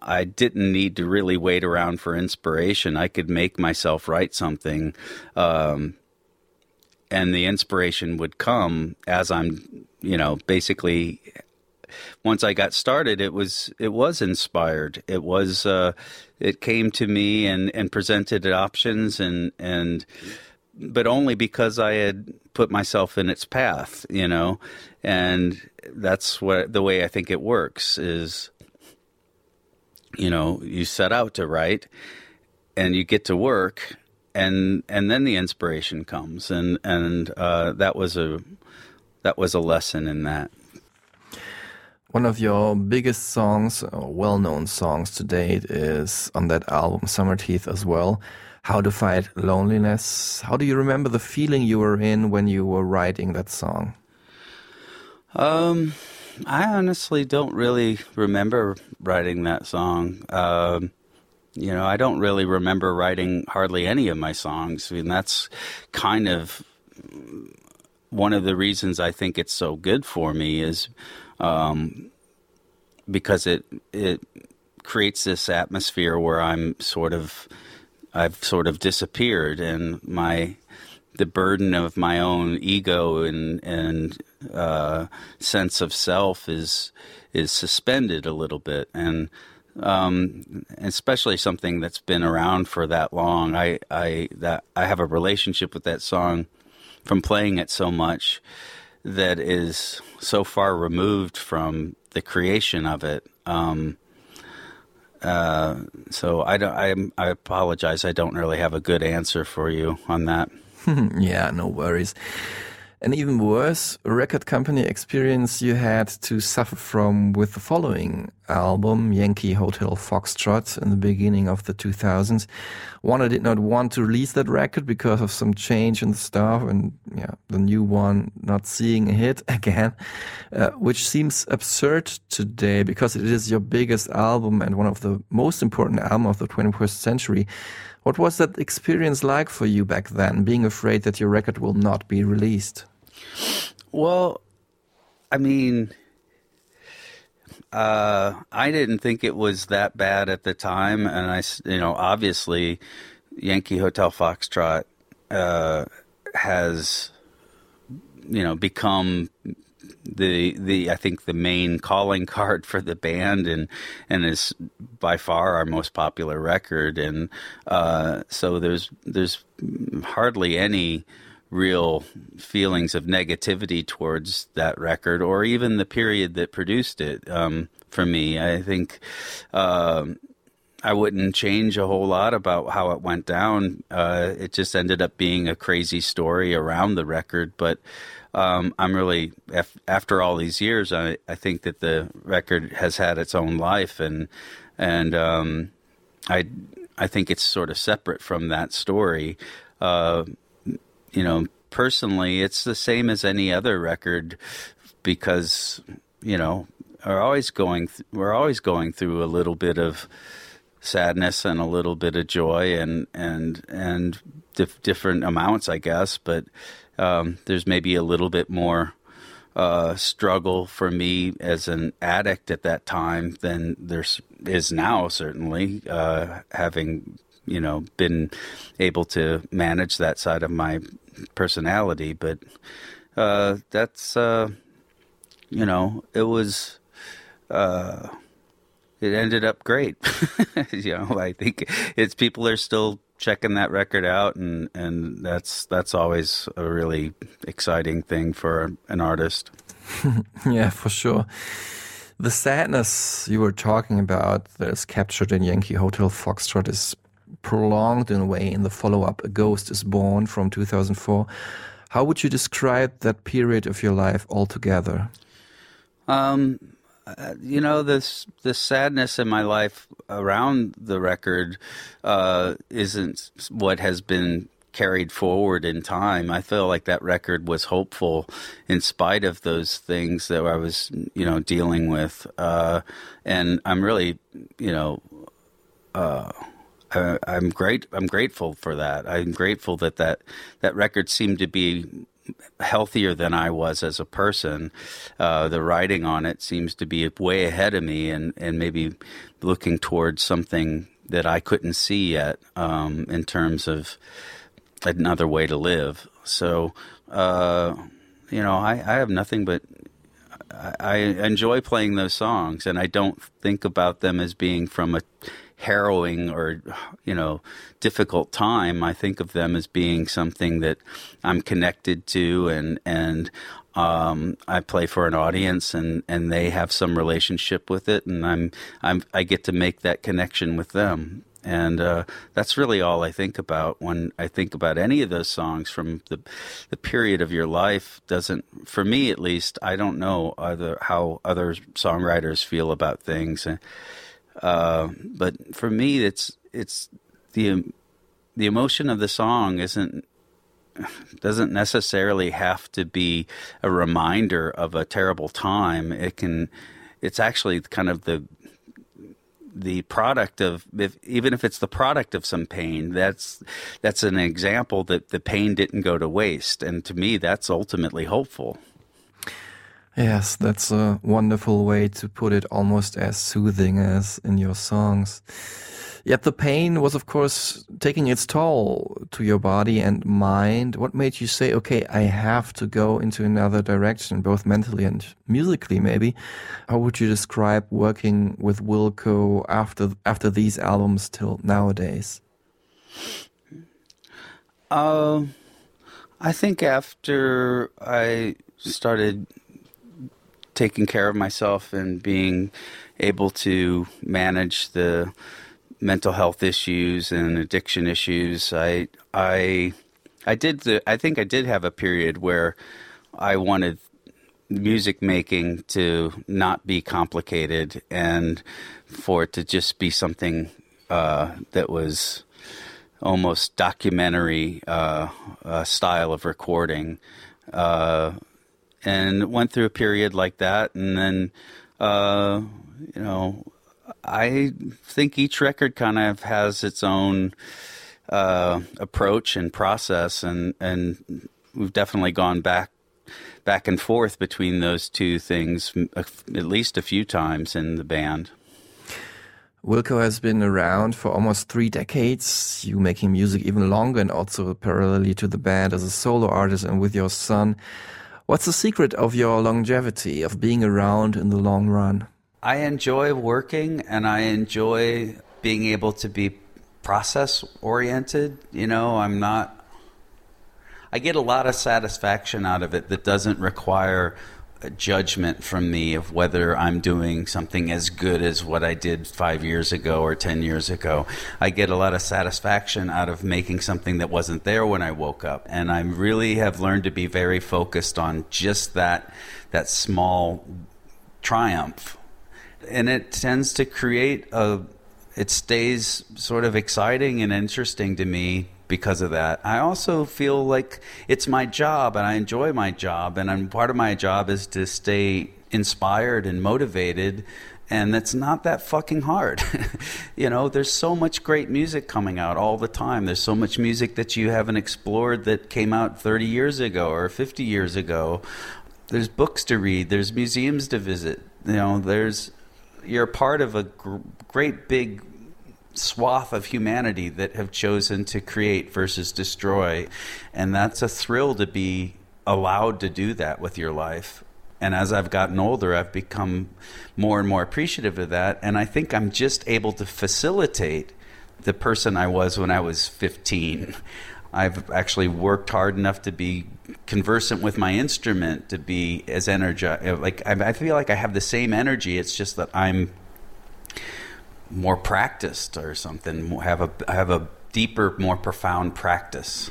I didn't need to really wait around for inspiration. I could make myself write something, um, and the inspiration would come as I'm, you know, basically. Once I got started, it was it was inspired. It was uh, it came to me and, and presented options and and but only because I had put myself in its path, you know, and that's what the way I think it works is, you know, you set out to write, and you get to work, and and then the inspiration comes, and and uh, that was a that was a lesson in that. One of your biggest songs, well-known songs to date, is on that album, Summer Teeth, as well. How to Fight Loneliness. How do you remember the feeling you were in when you were writing that song? Um, I honestly don't really remember writing that song. Um, you know, I don't really remember writing hardly any of my songs. I mean, that's kind of one of the reasons I think it's so good for me is um, because it it creates this atmosphere where I'm sort of I've sort of disappeared and my the burden of my own ego and and uh, sense of self is is suspended a little bit and um, especially something that's been around for that long. I I that I have a relationship with that song from playing it so much that is so far removed from the creation of it. Um, uh, so I don't. I, I apologize. I don't really have a good answer for you on that. yeah, no worries. An even worse record company experience you had to suffer from with the following album, Yankee Hotel Foxtrot, in the beginning of the 2000s. Warner did not want to release that record because of some change in the staff and yeah, the new one not seeing a hit again, uh, which seems absurd today because it is your biggest album and one of the most important album of the 21st century. What was that experience like for you back then, being afraid that your record will not be released? Well, I mean, uh, I didn't think it was that bad at the time, and I, you know, obviously, Yankee Hotel Foxtrot uh, has, you know, become the the I think the main calling card for the band and and is by far our most popular record. And uh, so there's there's hardly any real feelings of negativity towards that record or even the period that produced it um, for me. I think um, I wouldn't change a whole lot about how it went down. Uh, it just ended up being a crazy story around the record but um, I'm really after all these years, I, I think that the record has had its own life, and and um, I I think it's sort of separate from that story. Uh, you know, personally, it's the same as any other record because you know we're always going th- we're always going through a little bit of sadness and a little bit of joy and and and dif- different amounts, I guess, but um, there's maybe a little bit more uh, struggle for me as an addict at that time than there is now. Certainly, uh, having you know been able to manage that side of my personality, but uh, that's uh, you know it was uh, it ended up great. you know, I think it's people are still checking that record out, and and that's that's always a really exciting thing for an artist. yeah, for sure. The sadness you were talking about that is captured in Yankee Hotel Foxtrot is prolonged in a way in the follow up A Ghost is Born from 2004. How would you describe that period of your life altogether? Um, uh, you know, this the sadness in my life around the record uh, isn't what has been carried forward in time. I feel like that record was hopeful in spite of those things that I was, you know, dealing with. Uh, and I'm really, you know, uh, I, I'm great. I'm grateful for that. I'm grateful that that that record seemed to be healthier than I was as a person. Uh, the writing on it seems to be way ahead of me, and and maybe looking towards something that I couldn't see yet um, in terms of another way to live. So, uh, you know, I, I have nothing but I, I enjoy playing those songs, and I don't think about them as being from a harrowing or you know difficult time. I think of them as being something that I'm connected to, and and um, I play for an audience, and, and they have some relationship with it, and I'm I'm I get to make that connection with them. And uh, that's really all I think about when I think about any of those songs from the the period of your life. Doesn't, for me at least, I don't know other how other songwriters feel about things. Uh, but for me, it's it's the the emotion of the song isn't doesn't necessarily have to be a reminder of a terrible time. It can it's actually kind of the the product of if, even if it's the product of some pain that's that's an example that the pain didn't go to waste and to me that's ultimately hopeful Yes, that's a wonderful way to put it, almost as soothing as in your songs. Yet the pain was, of course, taking its toll to your body and mind. What made you say, okay, I have to go into another direction, both mentally and musically, maybe? How would you describe working with Wilco after, after these albums till nowadays? Uh, I think after I started taking care of myself and being able to manage the mental health issues and addiction issues. I I I did the I think I did have a period where I wanted music making to not be complicated and for it to just be something uh, that was almost documentary uh, uh, style of recording. Uh, and went through a period like that, and then, uh, you know, I think each record kind of has its own uh, approach and process, and and we've definitely gone back back and forth between those two things at least a few times in the band. Wilco has been around for almost three decades. You making music even longer, and also parallelly to the band as a solo artist and with your son. What's the secret of your longevity, of being around in the long run? I enjoy working and I enjoy being able to be process oriented. You know, I'm not, I get a lot of satisfaction out of it that doesn't require judgment from me of whether I'm doing something as good as what I did five years ago or 10 years ago. I get a lot of satisfaction out of making something that wasn't there when I woke up. And I really have learned to be very focused on just that, that small triumph. And it tends to create a, it stays sort of exciting and interesting to me because of that. I also feel like it's my job and I enjoy my job and I'm, part of my job is to stay inspired and motivated and it's not that fucking hard. you know, there's so much great music coming out all the time. There's so much music that you haven't explored that came out 30 years ago or 50 years ago. There's books to read, there's museums to visit. You know, there's you're part of a gr- great big swath of humanity that have chosen to create versus destroy. And that's a thrill to be allowed to do that with your life. And as I've gotten older, I've become more and more appreciative of that. And I think I'm just able to facilitate the person I was when I was 15. I've actually worked hard enough to be conversant with my instrument to be as energized. Like I, feel like I have the same energy. It's just that I'm more practiced or something. Have a have a deeper, more profound practice.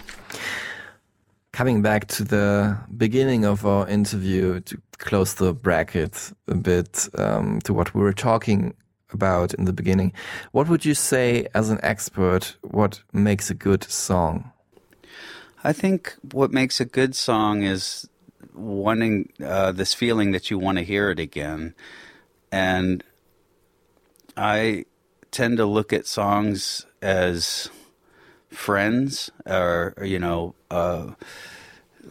Coming back to the beginning of our interview to close the bracket a bit um, to what we were talking about in the beginning, what would you say as an expert? What makes a good song? I think what makes a good song is wanting uh, this feeling that you want to hear it again. And I tend to look at songs as friends or, or, you know, uh,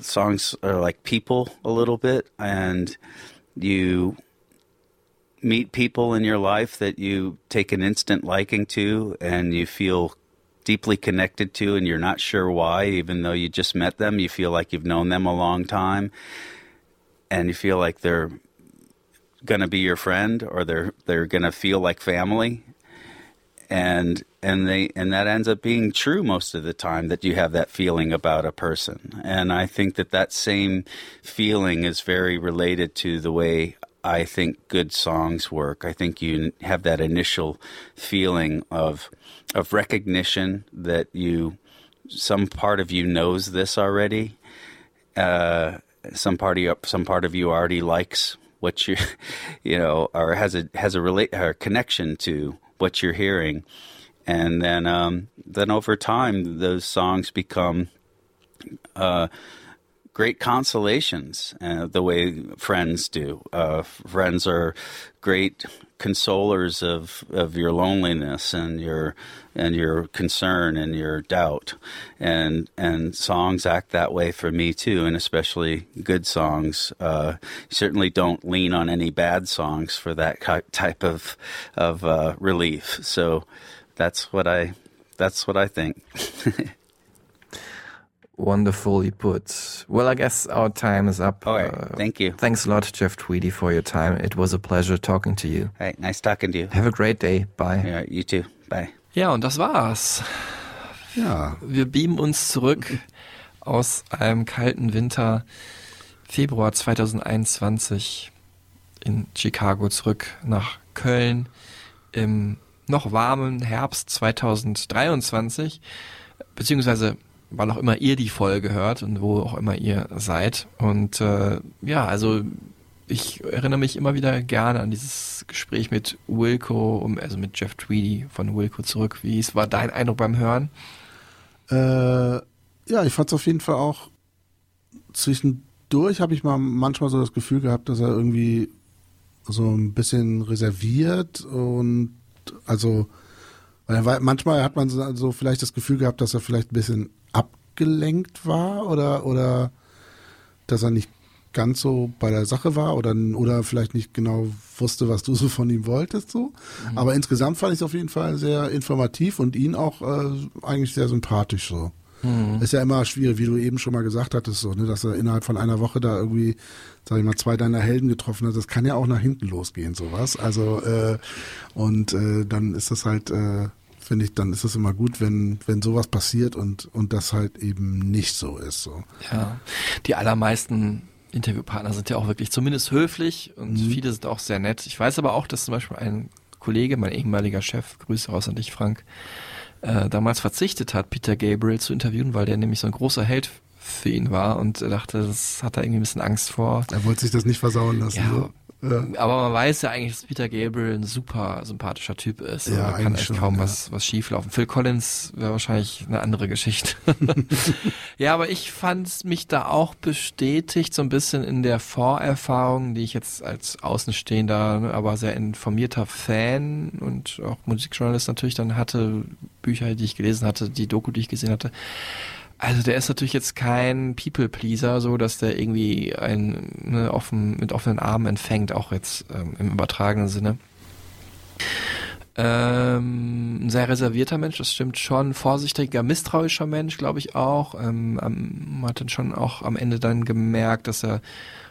songs are like people a little bit. And you meet people in your life that you take an instant liking to and you feel deeply connected to and you're not sure why even though you just met them you feel like you've known them a long time and you feel like they're going to be your friend or they're they're going to feel like family and and they and that ends up being true most of the time that you have that feeling about a person and i think that that same feeling is very related to the way I think good songs work. I think you have that initial feeling of of recognition that you some part of you knows this already. Uh, some part of you, some part of you already likes what you you know or has a has a relate or connection to what you're hearing, and then um, then over time those songs become. Uh, great consolations uh, the way friends do. Uh, friends are great consolers of, of your loneliness and your and your concern and your doubt, and and songs act that way for me too, and especially good songs. Uh, certainly don't lean on any bad songs for that type of of uh, relief. So that's what I that's what I think. Wonderfully put. Well, I guess our time is up. All right. Uh, Thank you. Thanks a lot, Jeff Tweedy, for your time. It was a pleasure talking to you. Hey, nice talking to you. Have a great day. Bye. Yeah, you too. Bye. Ja, und das war's. Ja. Wir beamen uns zurück aus einem kalten Winter, Februar 2021 in Chicago zurück nach Köln im noch warmen Herbst 2023, beziehungsweise wann auch immer ihr die Folge hört und wo auch immer ihr seid. Und äh, ja, also ich erinnere mich immer wieder gerne an dieses Gespräch mit Wilco, also mit Jeff Tweedy von Wilco zurück. Wie es war dein Eindruck beim Hören? Äh, ja, ich fand es auf jeden Fall auch zwischendurch habe ich mal manchmal so das Gefühl gehabt, dass er irgendwie so ein bisschen reserviert und also weil manchmal hat man so vielleicht das Gefühl gehabt, dass er vielleicht ein bisschen abgelenkt war oder oder dass er nicht ganz so bei der Sache war oder oder vielleicht nicht genau wusste, was du so von ihm wolltest so. Mhm. Aber insgesamt fand ich es auf jeden Fall sehr informativ und ihn auch äh, eigentlich sehr sympathisch so. Mhm. Ist ja immer schwierig, wie du eben schon mal gesagt hattest, so, ne, dass er innerhalb von einer Woche da irgendwie, sag ich mal, zwei deiner Helden getroffen hat. Das kann ja auch nach hinten losgehen, sowas. Also äh, und äh, dann ist das halt äh, finde ich, dann ist es immer gut, wenn, wenn sowas passiert und, und das halt eben nicht so ist. So. Ja, die allermeisten Interviewpartner sind ja auch wirklich zumindest höflich und mhm. viele sind auch sehr nett. Ich weiß aber auch, dass zum Beispiel ein Kollege, mein ehemaliger Chef, Grüße raus an dich, Frank, äh, damals verzichtet hat, Peter Gabriel zu interviewen, weil der nämlich so ein großer Held für ihn war und er dachte, das hat er irgendwie ein bisschen Angst vor. Er wollte sich das nicht versauen lassen. Ja, so. Ja. Aber man weiß ja eigentlich, dass Peter Gabriel ein super sympathischer Typ ist. Ja, da kann echt schon, kaum ja. was, was schief laufen. Phil Collins wäre wahrscheinlich eine andere Geschichte. ja, aber ich fand mich da auch bestätigt, so ein bisschen in der Vorerfahrung, die ich jetzt als Außenstehender, aber sehr informierter Fan und auch Musikjournalist natürlich dann hatte, Bücher, die ich gelesen hatte, die Doku, die ich gesehen hatte. Also der ist natürlich jetzt kein People-Pleaser, so dass der irgendwie ein ne, offen, mit offenen Armen empfängt, auch jetzt ähm, im übertragenen Sinne. Ähm, ein sehr reservierter Mensch, das stimmt schon. Vorsichtiger, misstrauischer Mensch, glaube ich auch. Ähm, man hat dann schon auch am Ende dann gemerkt, dass er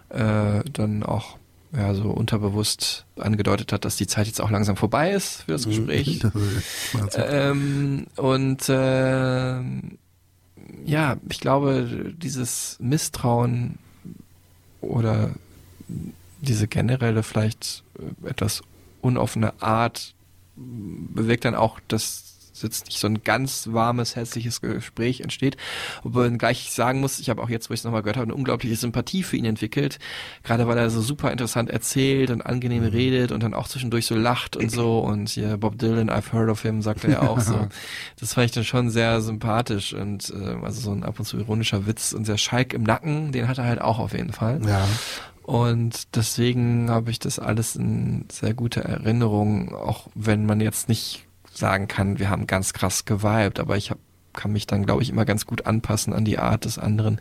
äh, dann auch ja, so unterbewusst angedeutet hat, dass die Zeit jetzt auch langsam vorbei ist für das Gespräch. ähm, und äh, ja, ich glaube, dieses Misstrauen oder diese generelle vielleicht äh, etwas unoffene Art bewirkt dann auch, dass jetzt nicht so ein ganz warmes, herzliches Gespräch entsteht. Obwohl gleich sagen muss, ich habe auch jetzt, wo ich es nochmal gehört habe, eine unglaubliche Sympathie für ihn entwickelt. Gerade weil er so super interessant erzählt und angenehm redet und dann auch zwischendurch so lacht und so. Und hier Bob Dylan, I've heard of him, sagt er ja auch so. Das fand ich dann schon sehr sympathisch und äh, also so ein ab und zu ironischer Witz und sehr Schalk im Nacken, den hat er halt auch auf jeden Fall. Ja. Und deswegen habe ich das alles in sehr guter Erinnerung, auch wenn man jetzt nicht sagen kann, wir haben ganz krass geweibt, aber ich hab, kann mich dann, glaube ich, immer ganz gut anpassen an die Art des anderen,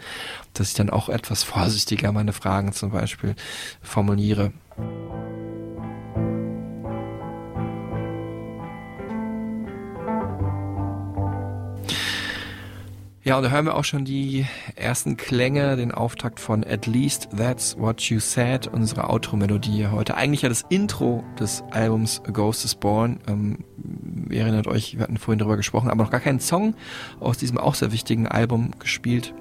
dass ich dann auch etwas vorsichtiger meine Fragen zum Beispiel formuliere. Ja, und da hören wir auch schon die ersten Klänge, den Auftakt von At Least That's What You Said, unsere Outro-Melodie heute. Eigentlich ja das Intro des Albums A Ghost is Born. Ähm, ihr erinnert euch, wir hatten vorhin darüber gesprochen, aber noch gar keinen Song aus diesem auch sehr wichtigen Album gespielt.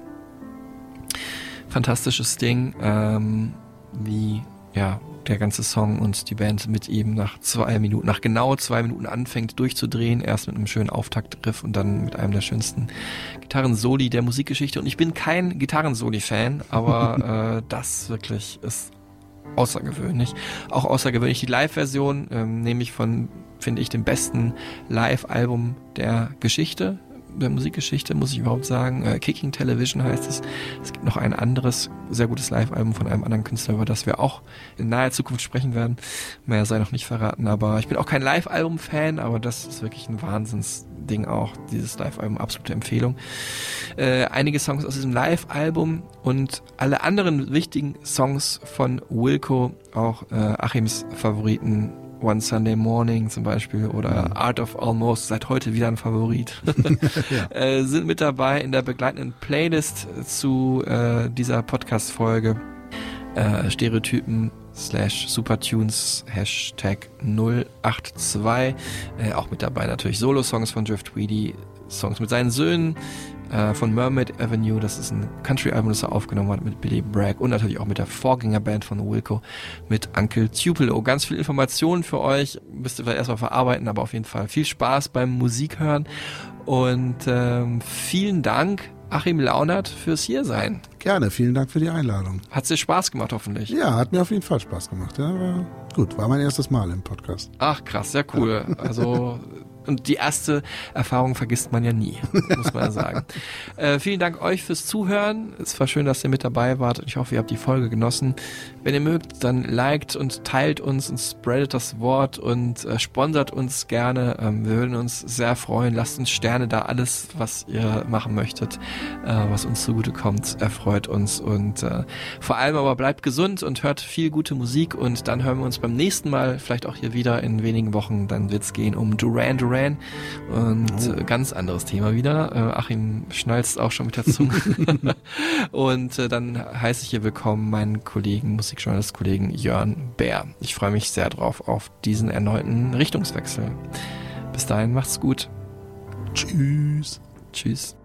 Fantastisches Ding, ähm, wie, ja, der ganze Song und die Band mit ihm nach zwei Minuten, nach genau zwei Minuten anfängt durchzudrehen. Erst mit einem schönen Auftaktriff und dann mit einem der schönsten Gitarrensoli der Musikgeschichte. Und ich bin kein Gitarrensoli-Fan, aber äh, das wirklich ist außergewöhnlich. Auch außergewöhnlich die Live-Version, ähm, nämlich von, finde ich, dem besten Live-Album der Geschichte der Musikgeschichte, muss ich überhaupt sagen. Äh, Kicking Television heißt es. Es gibt noch ein anderes, sehr gutes Live-Album von einem anderen Künstler, über das wir auch in naher Zukunft sprechen werden. Mehr sei noch nicht verraten, aber ich bin auch kein Live-Album-Fan, aber das ist wirklich ein Wahnsinnsding auch, dieses Live-Album, absolute Empfehlung. Äh, einige Songs aus diesem Live-Album und alle anderen wichtigen Songs von Wilco, auch äh, Achims Favoriten One Sunday Morning zum Beispiel oder Art of Almost, seit heute wieder ein Favorit, äh, sind mit dabei in der begleitenden Playlist zu äh, dieser Podcast-Folge. Äh, Stereotypen slash Supertunes Hashtag 082. Äh, auch mit dabei natürlich Solo-Songs von Jeff Tweedy, Songs mit seinen Söhnen, äh, von Mermaid Avenue. Das ist ein Country-Album, das er aufgenommen hat mit Billy Bragg und natürlich auch mit der Vorgängerband von Wilco mit Uncle Tupelo. Ganz viel Informationen für euch. Müsst ihr vielleicht erstmal verarbeiten, aber auf jeden Fall viel Spaß beim Musikhören. Und ähm, vielen Dank, Achim Launert, fürs Hiersein. Gerne, vielen Dank für die Einladung. Hat dir Spaß gemacht, hoffentlich. Ja, hat mir auf jeden Fall Spaß gemacht. Ja, war gut, war mein erstes Mal im Podcast. Ach krass, sehr cool. Also und die erste Erfahrung vergisst man ja nie, muss man ja sagen. äh, vielen Dank euch fürs Zuhören. Es war schön, dass ihr mit dabei wart. Ich hoffe, ihr habt die Folge genossen. Wenn ihr mögt, dann liked und teilt uns und spreadet das Wort und äh, sponsert uns gerne. Ähm, wir würden uns sehr freuen. Lasst uns Sterne da. Alles, was ihr machen möchtet, äh, was uns zugute kommt, erfreut uns. Und äh, vor allem aber bleibt gesund und hört viel gute Musik. Und dann hören wir uns beim nächsten Mal, vielleicht auch hier wieder in wenigen Wochen. Dann wird's gehen um Duran Duran. Duran und Oh. äh, ganz anderes Thema wieder. Äh, Achim schnalzt auch schon mit der Zunge. und äh, dann heiße ich hier willkommen meinen Kollegen, Musikjournalist-Kollegen Jörn Bär. Ich freue mich sehr drauf auf diesen erneuten Richtungswechsel. Bis dahin macht's gut. Tschüss. Tschüss.